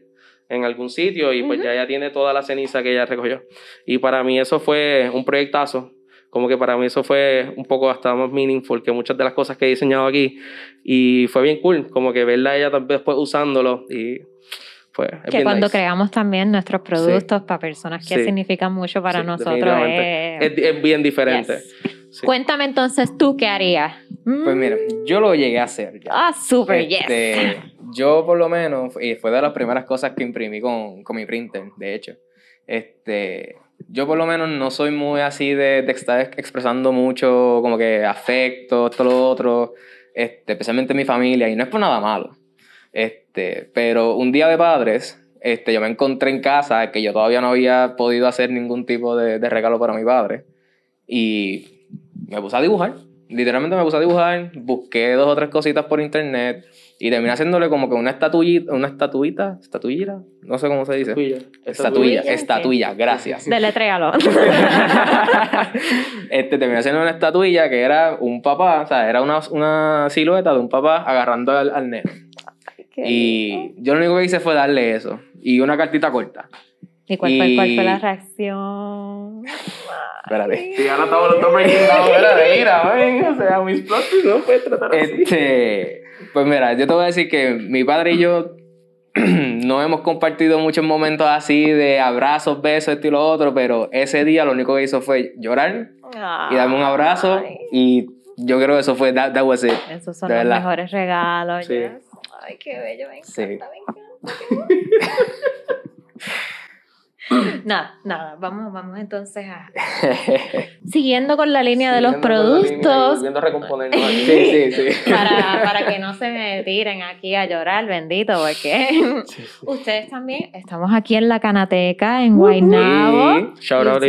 en algún sitio y pues ya ella tiene toda la ceniza que ella recogió. Y para mí eso fue un proyectazo. Como que para mí eso fue un poco hasta más meaningful que muchas de las cosas que he diseñado aquí. Y fue bien cool, como que verla a ella también después usándolo y pues es que cuando nice. creamos también nuestros productos para personas que Sí. significan mucho para Sí, nosotros. definitivamente. es- Es, es bien diferente. Yes. Sí. Cuéntame entonces tú qué harías. Pues mira, yo lo llegué a hacer ya. Ah, super, Este, yes. Yo por lo menos, y fue de las primeras cosas que imprimí con, con mi printer, de hecho. Este, yo por lo menos no soy muy así de, de estar expresando mucho como que afecto, esto, lo otro, este, especialmente en mi familia, y no es por nada malo. Este, pero un día de padres, este, yo me encontré en casa que yo todavía no había podido hacer ningún tipo de, de regalo para mi padre. Y me puse a dibujar. Literalmente me puse a dibujar, busqué dos o tres cositas por internet y terminé haciéndole como que una estatuilla, una estatuita, estatuilla, no sé cómo se dice. Estatuilla, Estatuilla, estatuilla, gracias. Deletréalo. este, terminé haciendo una estatuilla que era un papá, o sea, era una, una silueta de un papá agarrando al, al nene. Y yo lo único que hice fue darle eso y una cartita corta. ¿Y cuál fue, cuál fue la reacción? Espérate. Sí, ahora estamos los dos breaking down, espérate, mira, ven, o sea, mis plots no puedes tratar así. Este, pues mira, yo te voy a decir que mi padre y yo no hemos compartido muchos momentos así de abrazos, besos, esto y lo otro, pero ese día lo único que hizo fue llorar y darme un abrazo Ay, y yo creo que eso fue, that, that was it. Esos son los verdad. mejores regalos. Sí. yes. Ay, qué bello, me encanta, Sí. me encanta. nada, nada, vamos, vamos entonces a... Siguiendo con la línea de los línea productos, Volviendo a recomponernos aquí. sí, sí, sí. para, para que no se me tiren aquí a llorar, bendito, porque ustedes también, estamos aquí en la Canateca, en Guaynabo. Shout out.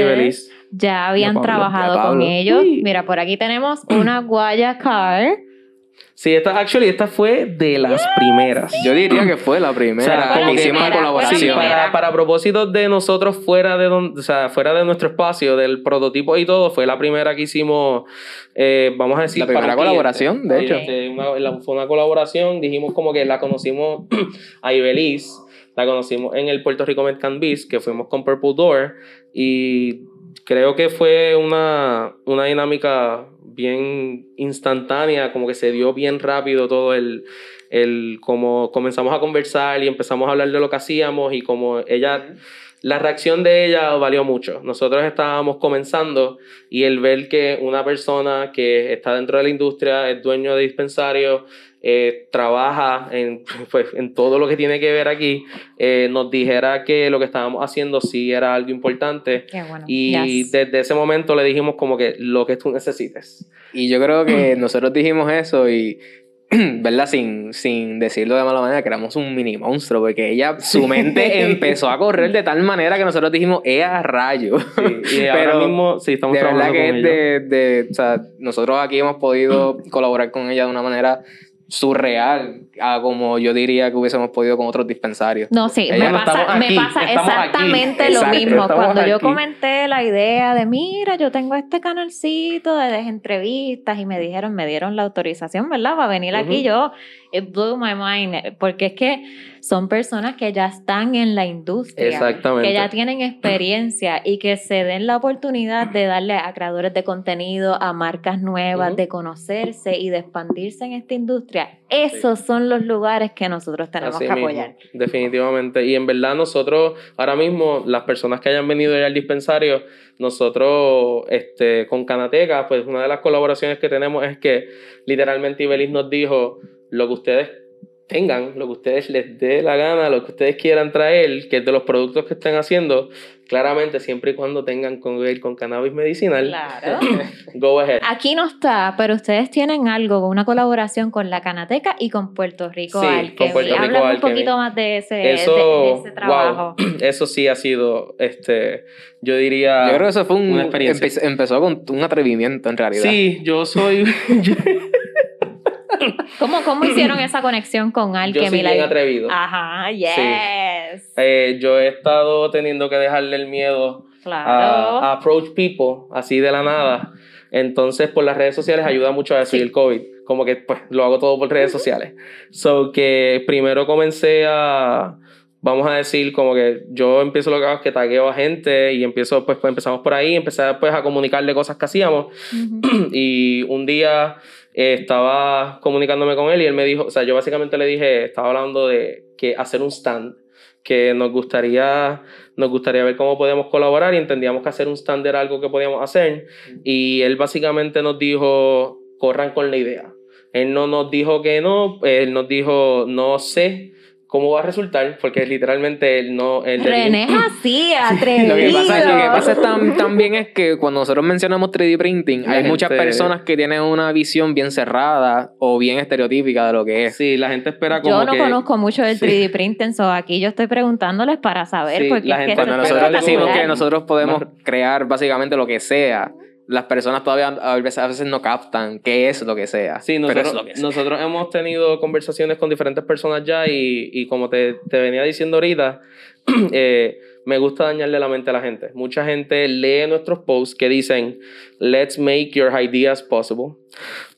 Ya habían Pablo, trabajado con ellos. Mira, por aquí tenemos una Guaya Car. Sí, esta, actually, esta fue de las primeras. Yo diría que fue la primera O sea, hicimos primera, colaboración. Sí, para, para propósitos de nosotros fuera de don- o sea, fuera de nuestro espacio, del prototipo y todo, fue la primera que hicimos, eh, vamos a decir, La primera un cliente. colaboración, de Sí, hecho. este, una- la- fue una colaboración, dijimos como que la conocimos a Ibeliz, La conocimos en el Puerto Rico Metcan Beast, que fuimos con Purple Door, y creo que fue una, una dinámica bien instantánea, como que se dio bien rápido todo el, el, como comenzamos a conversar y empezamos a hablar de lo que hacíamos y como ella la reacción de ella valió mucho. Nosotros estábamos comenzando y el ver que una persona que está dentro de la industria, es dueño de dispensario, eh, trabaja en, pues, en todo lo que tiene que ver aquí, eh, nos dijera que lo que estábamos haciendo sí era algo importante. Y desde ese momento le dijimos como que lo que tú necesites. Y yo creo que nosotros dijimos eso y ¿verdad? Sin, sin decirlo de mala manera, que éramos un mini monstruo, porque ella, su mente empezó a correr de tal manera que nosotros dijimos, ¡ea rayo! Sí, y Pero ahora mismo sí estamos de verdad que es de, de, o sea, nosotros aquí hemos podido colaborar con ella de una manera surreal a como yo diría que hubiésemos podido con otros dispensarios. No, sí, me pasa, me pasa, exactamente lo mismo. Cuando yo comenté la idea de, mira, yo tengo este canalcito de entrevistas y me dijeron, me dieron la autorización, ¿verdad? Para venir aquí, yo, it blew my mind, porque es que son personas que ya están en la industria, que ya tienen experiencia y que se den la oportunidad de darle a creadores de contenido, a marcas nuevas, de conocerse y de expandirse en esta industria. Esos son los lugares que nosotros tenemos que apoyar. definitivamente. Y en verdad nosotros, ahora mismo, las personas que hayan venido ya al dispensario, nosotros este, con Canateca, pues una de las colaboraciones que tenemos es que literalmente Ibelis nos dijo lo que ustedes tengan, lo que ustedes les dé la gana, lo que ustedes quieran traer, que es de los productos que estén haciendo, claramente siempre y cuando tengan con con cannabis medicinal. Claro. go ahead. Aquí no está, pero ustedes tienen algo, una colaboración con la Canateca y con Puerto Rico sí, Con Puerto Rico un poquito más de ese, eso, ese trabajo. eso sí ha sido, este, yo diría. Yo creo que eso fue un, una experiencia. empezó con un atrevimiento en realidad. Sí, yo soy. ¿Cómo, ¿Cómo hicieron esa conexión con alguien? Yo soy bien atrevido. Ajá, yes. Eh, yo he estado teniendo que dejarle el miedo a, approach people así de la nada. Entonces, por las redes sociales ayuda mucho a decir el COVID. Como que pues lo hago todo por redes sociales. So que primero comencé a vamos a decir como que yo empiezo lo que hago es que tagueo a gente y empiezo pues, pues empezamos por ahí, empecé pues a comunicarle cosas que hacíamos y un día eh, estaba comunicándome con él y él me dijo, o sea, yo básicamente le dije, estaba hablando de que hacer un stand, que nos gustaría, nos gustaría ver cómo podemos colaborar y entendíamos que hacer un stand era algo que podíamos hacer y él básicamente nos dijo, corran con la idea. Él no nos dijo que no, él nos dijo, no sé, cómo va a resultar, porque literalmente él no... El René es así, atrevido. lo que pasa, también es que cuando nosotros mencionamos 3D printing, hay muchas personas que tienen una visión bien cerrada o bien estereotípica de lo que es. Sí, la gente espera como Yo no conozco mucho del 3D printing, so aquí yo estoy preguntándoles para saber, porque la gente, cuando nosotros decimos que nosotros podemos crear básicamente lo que sea, las personas todavía a veces, a veces no captan qué es lo que sea. Sí, nosotros, nosotros hemos tenido conversaciones con diferentes personas ya y, y como te, te, venía diciendo ahorita, eh, me gusta dañarle la mente a la gente. Mucha gente lee nuestros posts que dicen, let's make your ideas possible.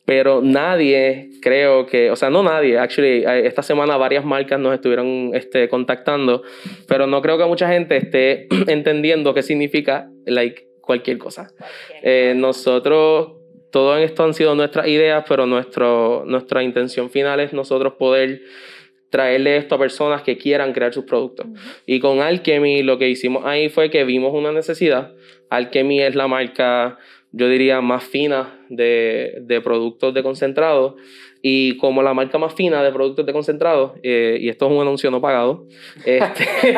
Pero nadie, creo que, o sea, no nadie, actually, esta semana varias marcas nos estuvieron este, contactando, pero no creo que mucha gente esté entendiendo qué significa, like, cualquier cosa. Eh, nosotros, todo esto han sido nuestras ideas, pero nuestro, nuestra intención final es nosotros poder traerle esto a personas que quieran crear sus productos. Y con Alchemy lo que hicimos ahí fue que vimos una necesidad. Alchemy es la marca, yo diría, más fina de, de productos de concentrado y como la marca más fina de productos de concentrado, eh, y esto es un anuncio no pagado. Este... Eso,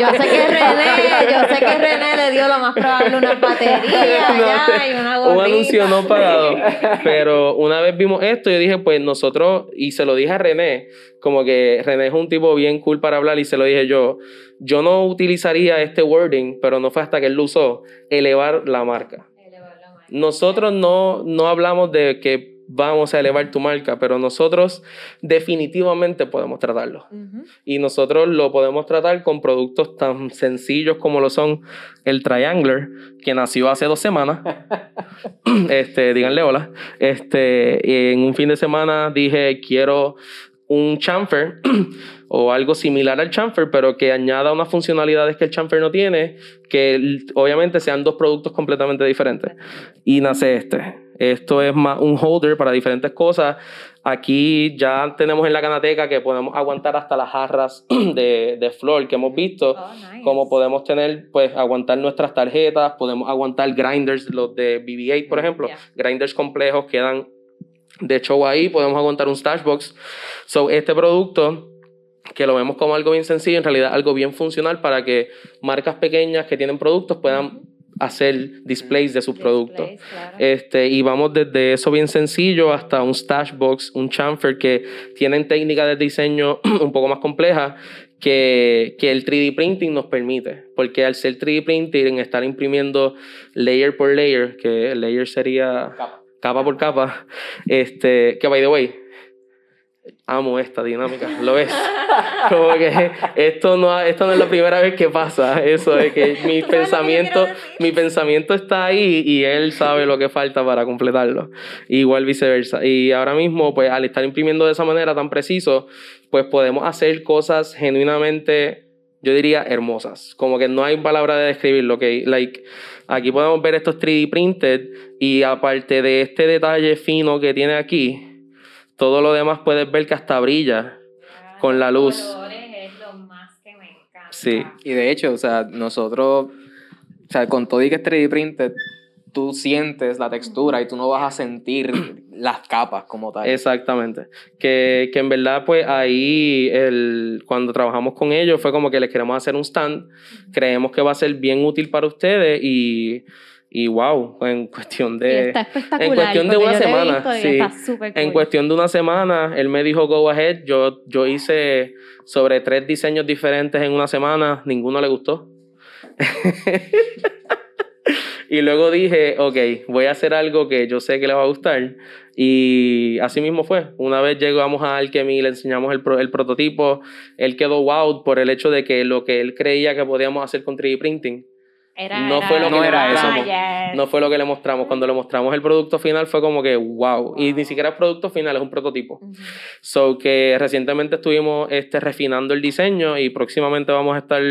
yo sé que René, yo sé que René le dio lo más probable una batería y una gorrita. Un anuncio no pagado. Pero una vez vimos esto, yo dije, pues nosotros, y se lo dije a René, como que René es un tipo bien cool para hablar, y se lo dije yo, yo no utilizaría este wording, pero no fue hasta que él lo usó, elevar la marca. Elevar la marca. Nosotros no, no hablamos de que vamos a elevar tu marca, pero nosotros definitivamente podemos tratarlo. Y nosotros lo podemos tratar con productos tan sencillos como lo son el Triangler, que nació hace dos semanas. este, díganle hola. Este, en un fin de semana dije, quiero un chamfer o algo similar al chamfer, pero que añada unas funcionalidades que el chamfer no tiene, que obviamente sean dos productos completamente diferentes. Y nace este. Esto es más un holder para diferentes cosas. Aquí ya tenemos en la canateca que podemos aguantar hasta las jarras de, de flor que hemos visto. Oh, Como podemos tener, pues, aguantar nuestras tarjetas, podemos aguantar grinders, los de BB-8, por ejemplo. Grinders complejos quedan de show ahí, podemos aguantar un stash box. So, este producto que lo vemos como algo bien sencillo, en realidad algo bien funcional para que marcas pequeñas que tienen productos puedan hacer displays de sus productos. Este, y vamos desde eso bien sencillo hasta un stash box, un chamfer que tienen técnicas de diseño un poco más complejas que, que, el 3D printing nos permite. Porque al ser 3D printing, estar imprimiendo layer por layer, que layer sería capa por capa, este, que by the way, amo esta dinámica, ¿lo ves? Como que esto no, esto no es la primera vez que pasa, eso es que mi pensamiento, mi pensamiento está ahí y él sabe lo que falta para completarlo, igual viceversa. Y ahora mismo, pues al estar imprimiendo de esa manera tan preciso, pues podemos hacer cosas genuinamente yo diría hermosas. Como que no hay palabra de describirlo. Que, like, aquí podemos ver estos 3D printed y aparte de este detalle fino que tiene aquí, todo lo demás puedes ver que hasta brilla con la luz. Es lo más que me encanta. Sí. Y de hecho, o sea, nosotros, o sea, con todo y que es 3D printed, tú sientes la textura y tú no vas a sentir las capas como tal. Exactamente. Que, que en verdad, pues ahí, el, cuando trabajamos con ellos, fue como que les queremos hacer un stand. Creemos que va a ser bien útil para ustedes y, y wow, en cuestión de. está espectacular. En cuestión de una semana. Sí, En cuestión de una semana, él me dijo go ahead. Yo, yo hice sobre tres diseños diferentes en una semana, ninguno le gustó. Y luego dije, ok, voy a hacer algo que yo sé que le va a gustar. Y así mismo fue. Una vez llegamos a Alchemy, le enseñamos el, el prototipo, él quedó wow por el hecho de que lo que él creía que podíamos hacer con 3D printing, no fue lo que era eso. No fue lo que le mostramos. Cuando le mostramos el producto final fue como que wow. Y ni siquiera es producto final, es un prototipo. So que recientemente estuvimos este, refinando el diseño y próximamente vamos a estar,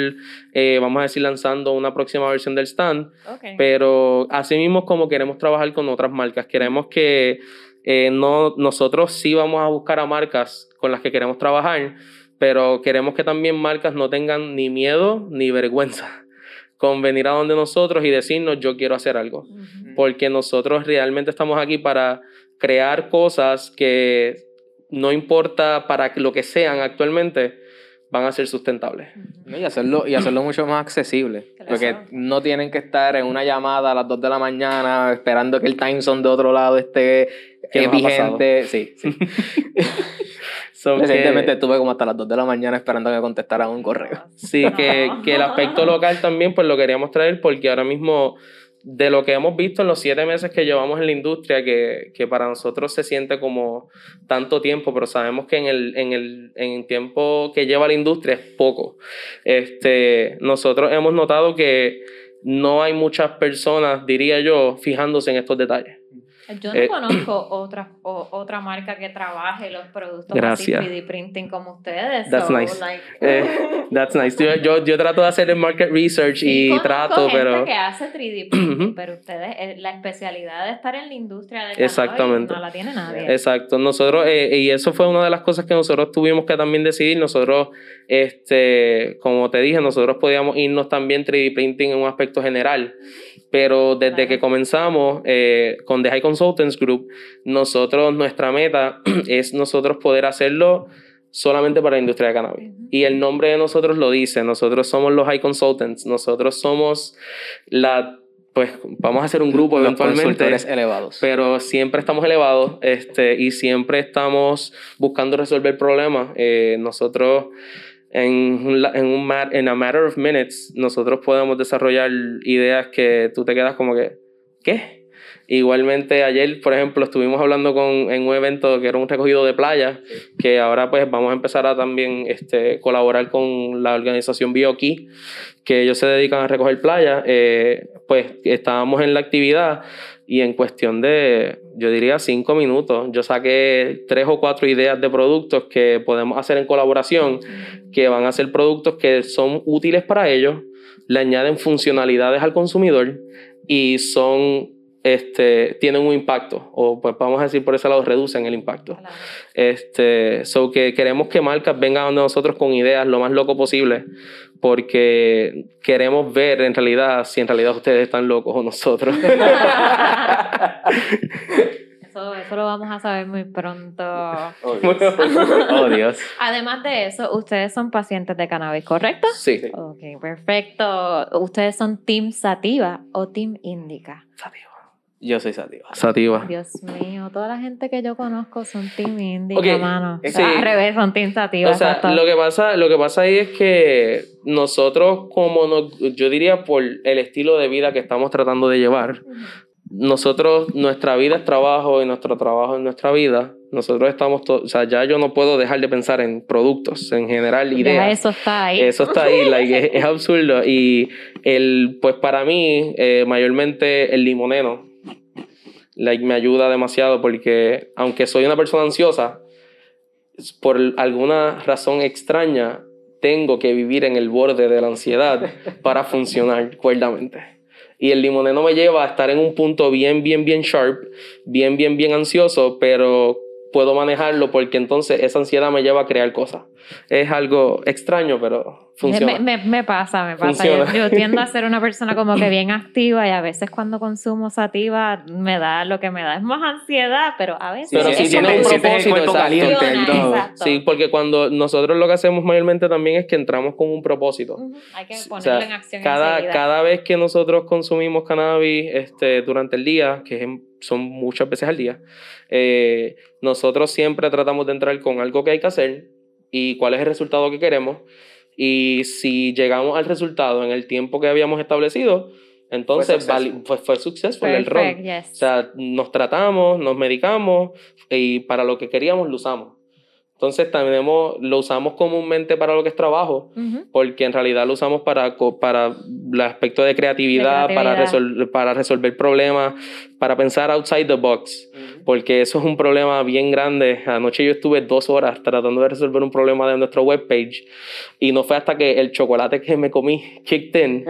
eh, vamos a decir, lanzando una próxima versión del stand. Pero así mismo como queremos trabajar con otras marcas. Queremos que eh, no, nosotros sí vamos a buscar a marcas con las que queremos trabajar, pero queremos que también marcas no tengan ni miedo ni vergüenza con venir a donde nosotros y decirnos yo quiero hacer algo. Porque nosotros realmente estamos aquí para crear cosas que no importa para lo que sean actualmente, van a ser sustentables. Y hacerlo, y hacerlo mucho más accesible. Porque no tienen que estar en una llamada a las 2 de la mañana esperando que el time zone de otro lado esté vigente. Sí, sí. Recientemente estuve como hasta las 2 de la mañana esperando que contestaran un correo. Sí, que, que el aspecto local también pues lo queríamos traer porque ahora mismo de lo que hemos visto en los siete meses que llevamos en la industria, que, que, para nosotros se siente como tanto tiempo, pero sabemos que en el, en el, en el tiempo que lleva la industria es poco. Este, nosotros hemos notado que no hay muchas personas, diría yo, fijándose en estos detalles. Yo no eh, conozco otra, otra marca que trabaje los productos gracias. así 3D printing como ustedes. That's nice. Eh, that's nice. Yo, yo, trato de hacer el market research y trato, gente pero... que hace 3D printing, pero ustedes, eh, la especialidad de estar en la industria de Exactamente. no la tiene nadie. Exacto. Nosotros, y eso fue una de las cosas que nosotros tuvimos que también decidir. Nosotros, este, como te dije, nosotros podíamos irnos también 3D printing en un aspecto general pero desde que comenzamos eh, con The High Consultants Group, nosotros, nuestra meta es nosotros poder hacerlo solamente para la industria de cannabis. Y el nombre de nosotros lo dice, nosotros somos los High Consultants, nosotros somos la pues vamos a hacer un grupo eventualmente. elevados. Pero siempre estamos elevados este, y siempre estamos buscando resolver problemas. Eh, nosotros en en un en a matter of minutes nosotros podemos desarrollar ideas que tú te quedas como que, ¿qué? Igualmente ayer, por ejemplo, estuvimos hablando con, en un evento que era un recogido de playa, que ahora pues vamos a empezar a también este, colaborar con la organización BioKey, que ellos se dedican a recoger playa. Eh, pues estábamos en la actividad y en cuestión de, yo diría, cinco minutos, yo saqué tres o cuatro ideas de productos que podemos hacer en colaboración, que van a ser productos que son útiles para ellos, le añaden funcionalidades al consumidor y son este, tienen un impacto, o pues vamos a decir por ese lado, reducen el impacto. Este, so que queremos que marcas vengan a nosotros con ideas lo más loco posible, porque queremos ver en realidad si en realidad ustedes están locos o nosotros. Eso, eso, lo vamos a saber muy pronto. Oh Dios. oh, Dios. Además de eso, ustedes son pacientes de cannabis, ¿correcto? Sí. Ok, perfecto. ¿Ustedes son Team Sativa o Team Indica? Sativa. Yo soy Sativa. Sativa. Dios mío, toda la gente que yo conozco son Team Indica, mano. Sí. al revés, son Team Sativa. O sea, lo que, pasa, lo que pasa ahí es que nosotros, como nos, yo diría por el estilo de vida que estamos tratando de llevar, nosotros, nuestra vida es trabajo y nuestro trabajo es nuestra vida. Nosotros estamos, o sea, ya yo no puedo dejar de pensar en productos, en general, ideas. Ya eso está ahí. Eso está ahí, like, es, es, absurdo. Y el, pues para mí, eh, mayormente el limoneno, like, me ayuda demasiado porque aunque soy una persona ansiosa, por alguna razón extraña, tengo que vivir en el borde de la ansiedad para funcionar cuerdamente. Y el limoneno me lleva a estar en un punto bien, bien, bien sharp, bien, bien, bien ansioso, pero puedo manejarlo porque entonces esa ansiedad me lleva a crear cosas. Es algo extraño, pero funciona. Me, me, me pasa, me pasa. Yo, yo, tiendo a ser una persona como que bien activa y a veces cuando consumo sativa me da lo que me da es más ansiedad, pero a veces... Pero si tiene un propósito caliente y todo. Sí, porque cuando nosotros lo que hacemos mayormente también es que entramos con un propósito. Uh -huh. Hay que ponerlo o sea, en acción cada, enseguida. cada vez que nosotros consumimos cannabis este, durante el día, que es, son muchas veces al día, eh, nosotros siempre tratamos de entrar con algo que hay que hacer y cuál es el resultado que queremos. Y si llegamos al resultado en el tiempo que habíamos establecido, entonces fue, fue, successful el rol. Yes. O sea, nos tratamos, nos medicamos y para lo que queríamos lo usamos. Entonces también lo usamos comúnmente para lo que es trabajo, uh -huh. porque en realidad lo usamos para, para el aspecto de creatividad, de creatividad. Para, resol para resolver problemas, para pensar outside the box, uh -huh. Porque eso es un problema bien grande. Anoche yo estuve dos horas tratando de resolver un problema de nuestra webpage y no fue hasta que el chocolate que me comí kicked in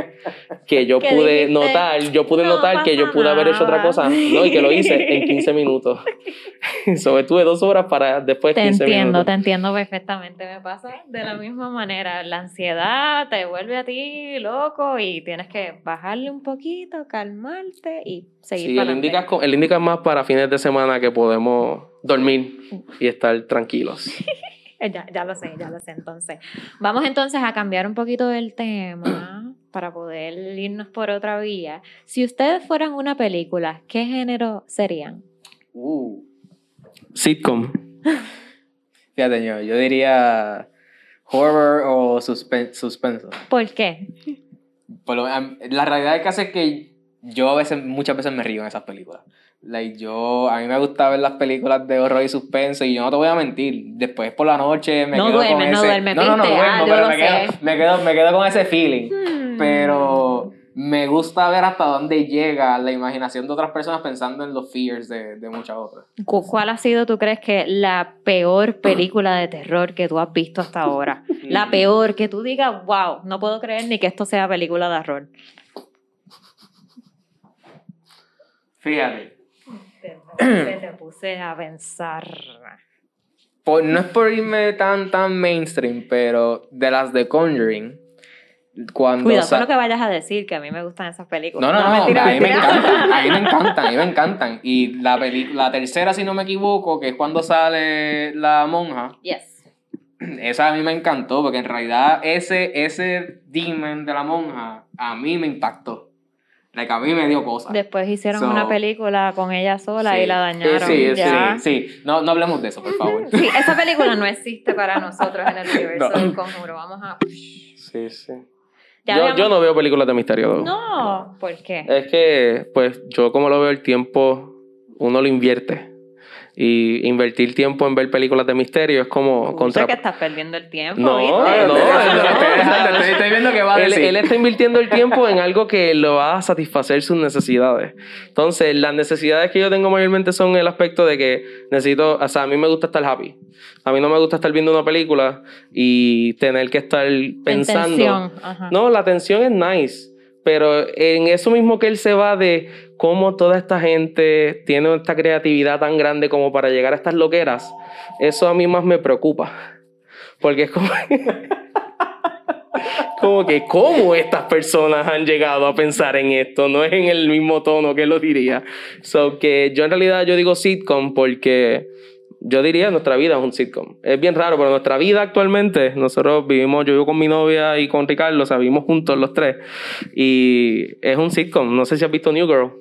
que yo pude notar, yo pude no notar que yo pude haber hecho otra cosa, ¿no? Y que lo hice en 15 minutos. so, estuve dos horas para después te 15 entiendo, minutos. Te entiendo perfectamente, me pasa de la misma manera. La ansiedad te vuelve a ti loco y tienes que bajarle un poquito, calmarte y seguir sí, para el indica, el indica más para fines de semana que podemos dormir y estar tranquilos. ya, ya lo sé, ya lo sé. Entonces, vamos entonces a cambiar un poquito el tema para poder irnos por otra vía. Si ustedes fueran una película, ¿qué género serían? Uh. Sitcom. Fíjate, yo, yo diría horror o suspen suspenso. ¿Por qué? Por lo, la realidad del caso es que yo a veces, muchas veces me río en esas películas. Like, yo, a mí me gusta ver las películas de horror y suspenso y yo no te voy a mentir. Después por la noche me no quedo duerme, con no ese... Duerme, no, no, no, duermo, ah, pero me quedo, me, quedo, me quedo con ese feeling. Hmm. Pero me gusta ver hasta dónde llega la imaginación de otras personas pensando en los fears de, de muchas otras. ¿Cuál ha sido, tú crees, que la peor película de terror que tú has visto hasta ahora? la peor, que tú digas, wow, no puedo creer ni que esto sea película de horror. Fíjate. Te, te puse a pensar. Por, no es por irme tan, tan mainstream, pero de las de Conjuring, cuando Cuidado con lo que vayas a decir, que a mí me gustan esas películas. No, no, no, mentira, a mí mentira. me encantan, a mí me encantan, a mí me encantan. Y la, la tercera, si no me equivoco, que es cuando sale la monja. Yes. Esa a mí me encantó, porque en realidad ese, ese demon de la monja a mí me impactó. Like, a mí me dio cosas. Después hicieron so, una película con ella sola sí, y la dañaron. Sí, ya. sí, sí. No, no hablemos de eso, por favor. Sí, esa película no existe para nosotros en el universo no. del conjuro. Vamos a... Sí, sí. yo, yo, no veo películas de misterio. No, ¿por qué? Es que, pues, yo como lo veo el tiempo, uno lo invierte. Y invertir tiempo en ver películas de misterio es como contra... que estás perdiendo el tiempo. No, no, no, estoy viendo que va a decir. Él, está invirtiendo el tiempo en algo que lo va a satisfacer sus necesidades. Entonces, las necesidades que yo tengo mayormente son el aspecto de que necesito, o sea, a mí me gusta estar happy. A mí no me gusta estar viendo una película y tener que estar pensando. No, la tensión es nice pero en eso mismo que él se va de cómo toda esta gente tiene esta creatividad tan grande como para llegar a estas loqueras, eso a mí más me preocupa. Porque es como, como que cómo estas personas han llegado a pensar en esto, no es en el mismo tono que lo diría. So que yo en realidad yo digo sitcom porque yo diría nuestra vida es un sitcom. Es bien raro, pero nuestra vida actualmente, nosotros vivimos, yo vivo con mi novia y con Ricardo, o sea, vivimos juntos los tres. Y es un sitcom. No sé si has visto New Girl.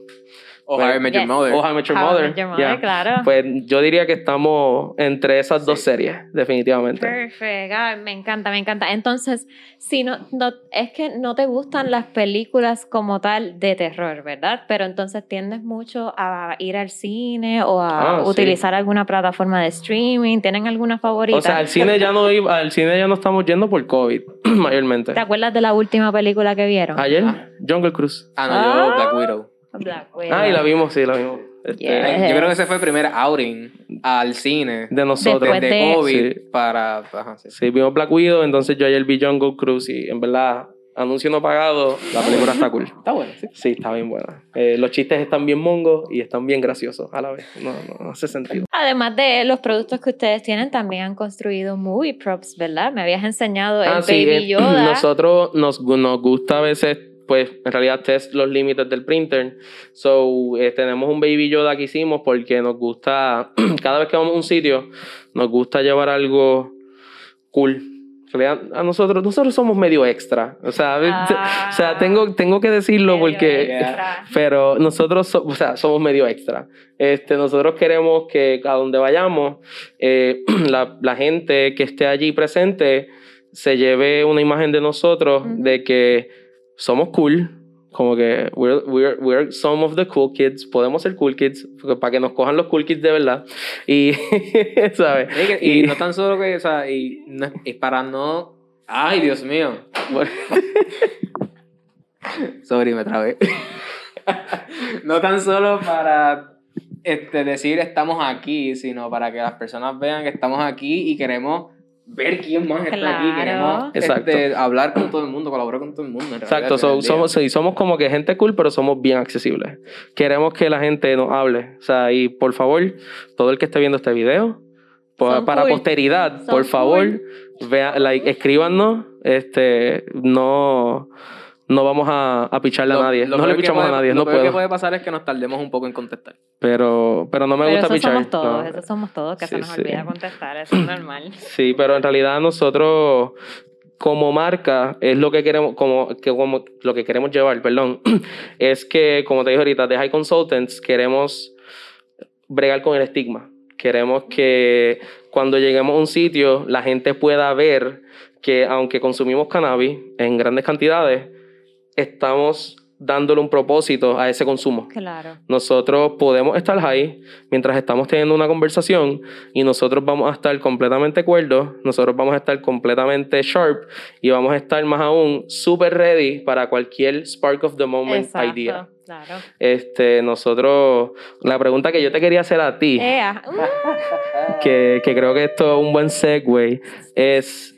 O How I Met Your Mother. O How I Met Your Mother. claro. Pues yo diría que estamos entre esas dos series, definitivamente. Perfecto. me encanta, me encanta. Entonces, si no, no, es que no te gustan las películas como tal de terror, ¿verdad? Pero entonces tiendes mucho a ir al cine o a ah, utilizar alguna plataforma de streaming. ¿Tienen alguna favorita? O sea, al cine ya no al cine ya no estamos yendo por COVID, mayormente. ¿Te acuerdas de la última película que vieron? Ayer, Jungle Cruise. Ah, no, yo ah. Black Widow. Ah, y la vimos, sí, la vimos. Este, yo creo que ese fue el primer outing al cine de nosotros. de COVID para... sí. vimos Black Widow, entonces yo ayer vi Jungle Cruise y en verdad, anuncio no pagado, la película está cool. Está buena, sí. Sí, está bien buena. Eh, los chistes están bien mongos y están bien graciosos a la vez. No, no, hace sentido. Además de los productos que ustedes tienen, también han construido movie props, ¿verdad? Me habías enseñado el ah, Baby eh, Yoda. Nosotros nos, nos gusta a veces pues en realidad test los límites del printer. So, eh, tenemos un Baby Yoda que hicimos porque nos gusta, cada vez que vamos a un sitio, nos gusta llevar algo cool. A nosotros, nosotros somos medio extra. O sea, o sea tengo, tengo que decirlo porque. Pero nosotros o sea, somos medio extra. Este, nosotros queremos que a donde vayamos, eh, la, la, gente que esté allí presente se lleve una imagen de nosotros de que somos cool, como que we're, we're, we're, some of the cool kids, podemos ser cool kids, para que nos cojan los cool kids de verdad. Y, ¿sabes? Y, no tan solo que, o sea, y, para no... Ay, Dios mío. Sorry, me trabé. no tan solo para este, decir estamos aquí, sino para que las personas vean que estamos aquí y queremos ver quién más está aquí. Queremos este, hablar con todo el mundo, colaborar con todo el mundo. Exacto, somos, somos como que gente cool, pero somos bien accesibles. Queremos que la gente nos hable. O sea, y por favor, todo el que esté viendo este video, para posteridad, por favor, vea, like, escríbanos. Este, no no vamos a, a picharle a nadie. no le pichamos a nadie. Lo no peor que puede pasar es que nos tardemos un poco en contestar. Pero, pero no me gusta eso pichar. Somos todos, eso somos todos, que se nos olvida contestar, eso es normal. Sí, pero en realidad nosotros como marca es lo que queremos como, que, como lo que queremos llevar, perdón, es que como te dije ahorita, de High Consultants queremos bregar con el estigma. Queremos que cuando lleguemos a un sitio la gente pueda ver que aunque consumimos cannabis en grandes cantidades, estamos dándole un propósito a ese consumo. Claro. Nosotros podemos estar high mientras estamos teniendo una conversación y nosotros vamos a estar completamente cuerdos, nosotros vamos a estar completamente sharp y vamos a estar más aún super ready para cualquier spark of the moment idea. Claro. Este, nosotros, la pregunta que yo te quería hacer a ti, que, que creo que esto es un buen segue, es,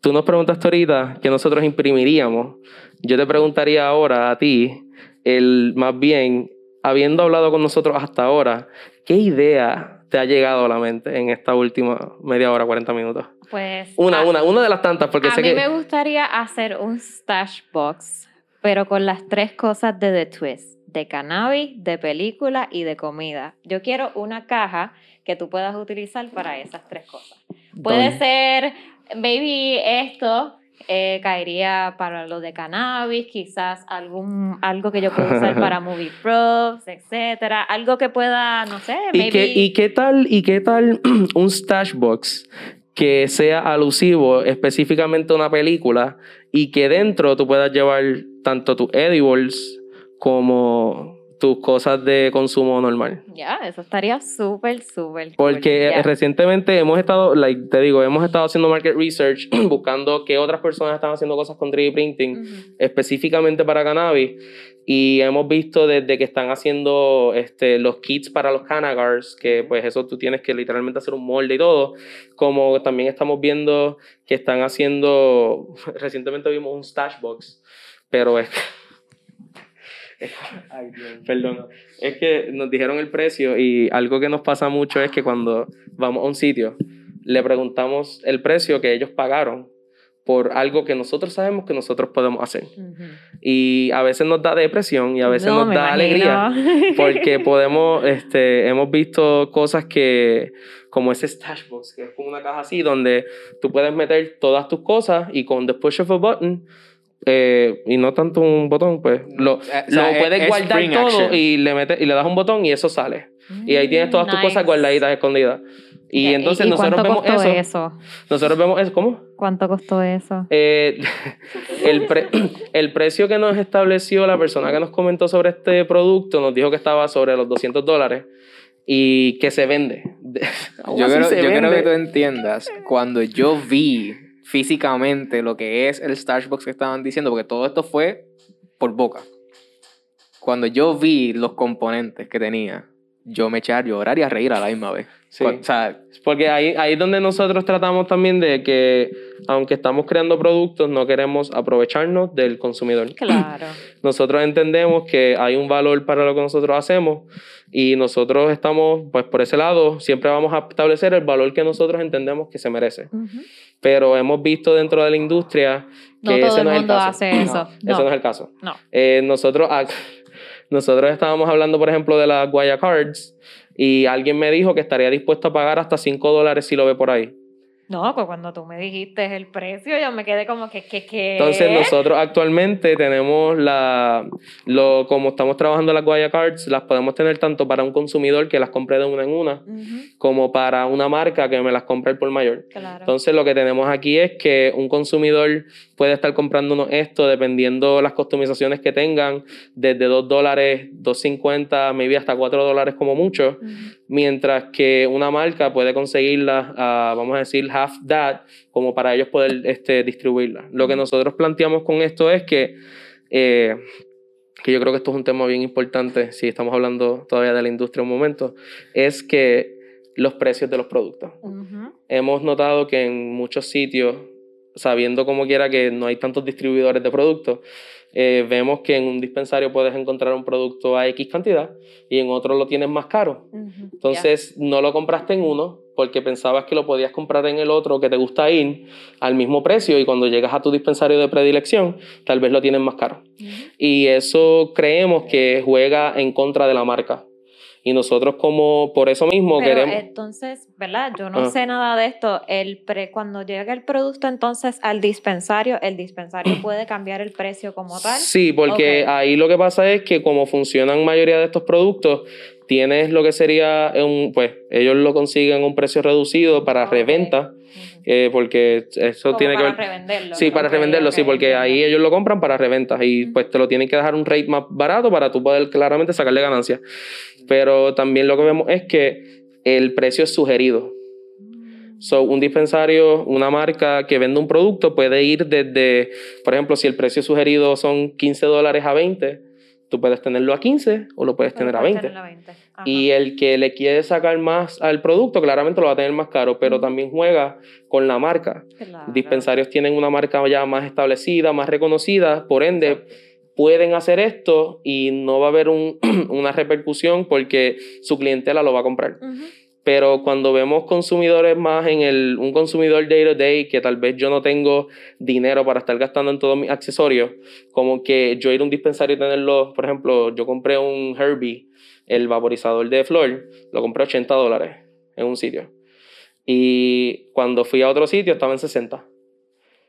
tú nos preguntaste ahorita que nosotros imprimiríamos yo te preguntaría ahora a ti, el, más bien, habiendo hablado con nosotros hasta ahora, ¿qué idea te ha llegado a la mente en esta última media hora, 40 minutos? Pues. Una, una, una de las tantas, porque a sé mí que. me gustaría hacer un stash box, pero con las tres cosas de The Twist: de cannabis, de película y de comida. Yo quiero una caja que tú puedas utilizar para esas tres cosas. Puede ser, baby, esto eh, caería para lo de cannabis, quizás algún, algo que yo pueda usar para movie props, etcétera, algo que pueda, no sé, ¿Y, qué, ¿Y qué tal, y qué tal un stash box que sea alusivo específicamente a una película y que dentro tú puedas llevar tanto tus edibles como tus cosas de consumo normal. Ya, eso estaría súper, súper. Porque recientemente hemos estado, like, te digo, hemos estado haciendo market research, buscando qué otras personas están haciendo cosas con 3D printing, específicamente para cannabis. Y hemos visto desde que están haciendo este, los kits para los canagars, que pues eso tú tienes que literalmente hacer un molde y todo, como también estamos viendo que están haciendo, recientemente vimos un stash box, pero es Perdón. Es que nos dijeron el precio y algo que nos pasa mucho es que cuando vamos a un sitio, le preguntamos el precio que ellos pagaron por algo que nosotros sabemos que nosotros podemos hacer. Y a veces nos da depresión y a veces nos da alegría porque podemos, este, hemos visto cosas que, como ese stash box, que es como una caja así, donde tú puedes meter todas tus cosas y con the push of a button eh, y no tanto un botón, pues lo, lo puedes guardar todo y le, metes, y le das un botón y eso sale. y ahí tienes todas tus cosas guardaditas, escondidas. Y entonces nosotros vemos eso, Nosotros vemos eso. ¿Cómo? ¿Cuánto costó eso? Eh, el, el precio que nos estableció la persona que nos comentó sobre este producto nos dijo que estaba sobre los 200 dólares y que se vende. yo, creo, yo quiero que tú entiendas, cuando yo vi físicamente lo que es el Starbucks que estaban diciendo, porque todo esto fue por boca. Cuando yo vi los componentes que tenía, yo me eché a llorar y a reír a la misma vez. Sí. O sea, porque ahí, ahí es donde nosotros tratamos también de que, aunque estamos creando productos, no queremos aprovecharnos del consumidor. Claro. Nosotros entendemos que hay un valor para lo que nosotros hacemos y nosotros estamos, pues por ese lado, siempre vamos a establecer el valor que nosotros entendemos que se merece. Pero hemos visto dentro de la industria que no ese no es el caso. Hace eso. No, Eso no es el caso. No. Eh, nosotros, nosotros estábamos hablando, por ejemplo, de las Guaya Cards y alguien me dijo que estaría dispuesto a pagar hasta 5 dólares si lo ve por ahí. No, pues cuando tú me dijiste el precio, yo me quedé como que, que, que... Entonces nosotros actualmente tenemos la, lo, como estamos trabajando las Guaya Cards, las podemos tener tanto para un consumidor que las compre de una en una, como para una marca que me las compre por mayor. Claro. Entonces lo que tenemos aquí es que un consumidor puede estar comprándonos esto dependiendo las customizaciones que tengan, desde 2 dólares, 2.50, maybe hasta 4 dólares como mucho, mientras que una marca puede conseguirla, vamos a decir, half that, como para ellos poder este, distribuirla. Lo que nosotros planteamos con esto es que, eh, que yo creo que esto es un tema bien importante, si estamos hablando todavía de la industria un momento, es que los precios de los productos. Hemos notado que en muchos sitios, sabiendo como quiera que no hay tantos distribuidores de productos, eh, vemos que en un dispensario puedes encontrar un producto a X cantidad y en otro lo tienes más caro. Entonces, no lo compraste en uno porque pensabas que lo podías comprar en el otro que te gusta ir al mismo precio y cuando llegas a tu dispensario de predilección, tal vez lo tienes más caro. Y eso creemos que juega en contra de la marca. Y nosotros como por eso mismo Pero queremos... Entonces, ¿verdad? Yo no sé nada de esto. El pre, cuando llega el producto entonces al dispensario, ¿el dispensario puede cambiar el precio como tal? Sí, porque ahí lo que pasa es que como funcionan mayoría de estos productos, tienes lo que sería un, pues ellos lo consiguen a un precio reducido para reventa. Eh, porque eso tiene que ver... Para revenderlo. Sí, para revenderlo, sí, porque ahí ellos lo compran para reventas y pues te lo tienen que dejar un rate más barato para tú poder claramente sacarle ganancias. Pero también lo que vemos es que el precio es sugerido. So, un dispensario, una marca que vende un producto puede ir desde, por ejemplo, si el precio sugerido son 15 dólares a 20, tú puedes tenerlo a 15 o lo puedes tener a 20. Y el que le quiere sacar más al producto, claramente lo va a tener más caro, pero también juega con la marca. Dispensarios tienen una marca ya más establecida, más reconocida, por ende pueden hacer esto y no va a haber una repercusión porque su clientela lo va a comprar. Pero cuando vemos consumidores más en el, un consumidor day to day, que tal vez yo no tengo dinero para estar gastando en todos mis accesorios, como que yo ir a un dispensario y tenerlo, por ejemplo, yo compré un Herbie, el vaporizador de flor, lo compré 80 dólares en un sitio. Y cuando fui a otro sitio estaba en 60.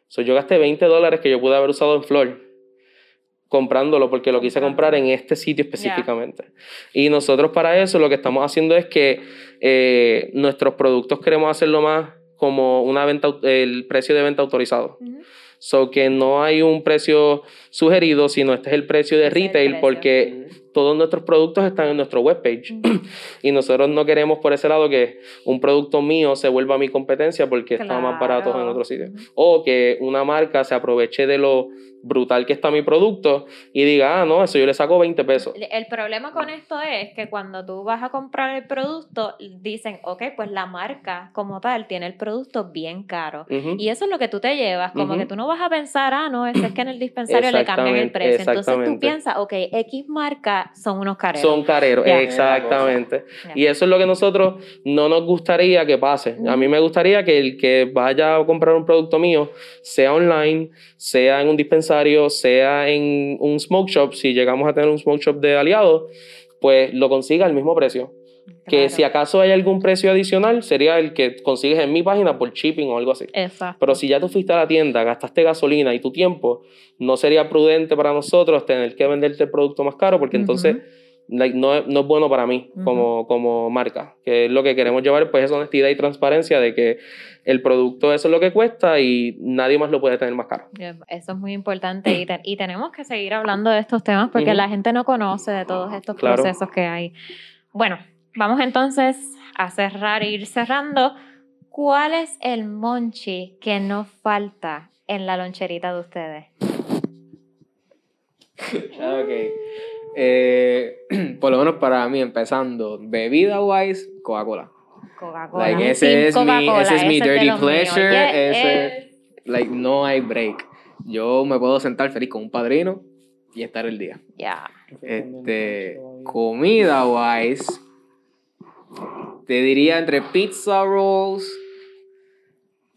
So, yo gasté 20 dólares que yo pude haber usado en flor comprándolo porque lo quise comprar en este sitio específicamente. Y nosotros para eso lo que estamos haciendo es que eh, nuestros productos queremos hacerlo más como una venta, el precio de venta autorizado. So que no hay un precio sugerido, sino este es el precio de retail porque todos nuestros productos están en nuestro webpage. y nosotros no queremos por ese lado que un producto mío se vuelva mi competencia porque está más barato en otro sitio. O que una marca se aproveche de lo brutal que está mi producto y diga, ah, no, eso yo le saco 20 pesos. El problema con esto es que cuando tú vas a comprar el producto, dicen, ok, pues la marca como tal tiene el producto bien caro. Y eso es lo que tú te llevas, como que tú no vas a pensar, ah, no, es que en el dispensario le cambian el precio. Entonces tú piensas, ok, X marca son unos careros. Son careros, exactamente. Y eso es lo que nosotros no nos gustaría que pase. A mí me gustaría que el que vaya a comprar un producto mío, sea online, sea en un dispensario, sea en un smoke shop, si llegamos a tener un smoke shop de aliados, pues lo consiga al mismo precio. Que si acaso hay algún precio adicional, sería el que consigues en mi página por shipping o algo así. Pero si ya tú fuiste a la tienda, gastaste gasolina y tu tiempo, no sería prudente para nosotros tener que venderte el producto más caro, porque entonces no, no, es bueno para mí como, como marca. Que es lo que queremos llevar, pues es honestidad y transparencia de que el producto eso es lo que cuesta y nadie más lo puede tener más caro. Eso es muy importante y, y tenemos que seguir hablando de estos temas porque la gente no conoce de todos estos procesos que hay. Bueno, vamos entonces a cerrar e ir cerrando. ¿Cuál es el monchi que nos falta en la loncherita de ustedes? ok. Eh, por lo menos para mí, empezando, bebida wise, Coca-Cola. Coca-Cola. ese, es mi, ese es mi dirty pleasure. ese, like, no hay break. Yo me puedo sentar feliz con un padrino y estar el día. Ya. Este, comida wise, te diría entre pizza rolls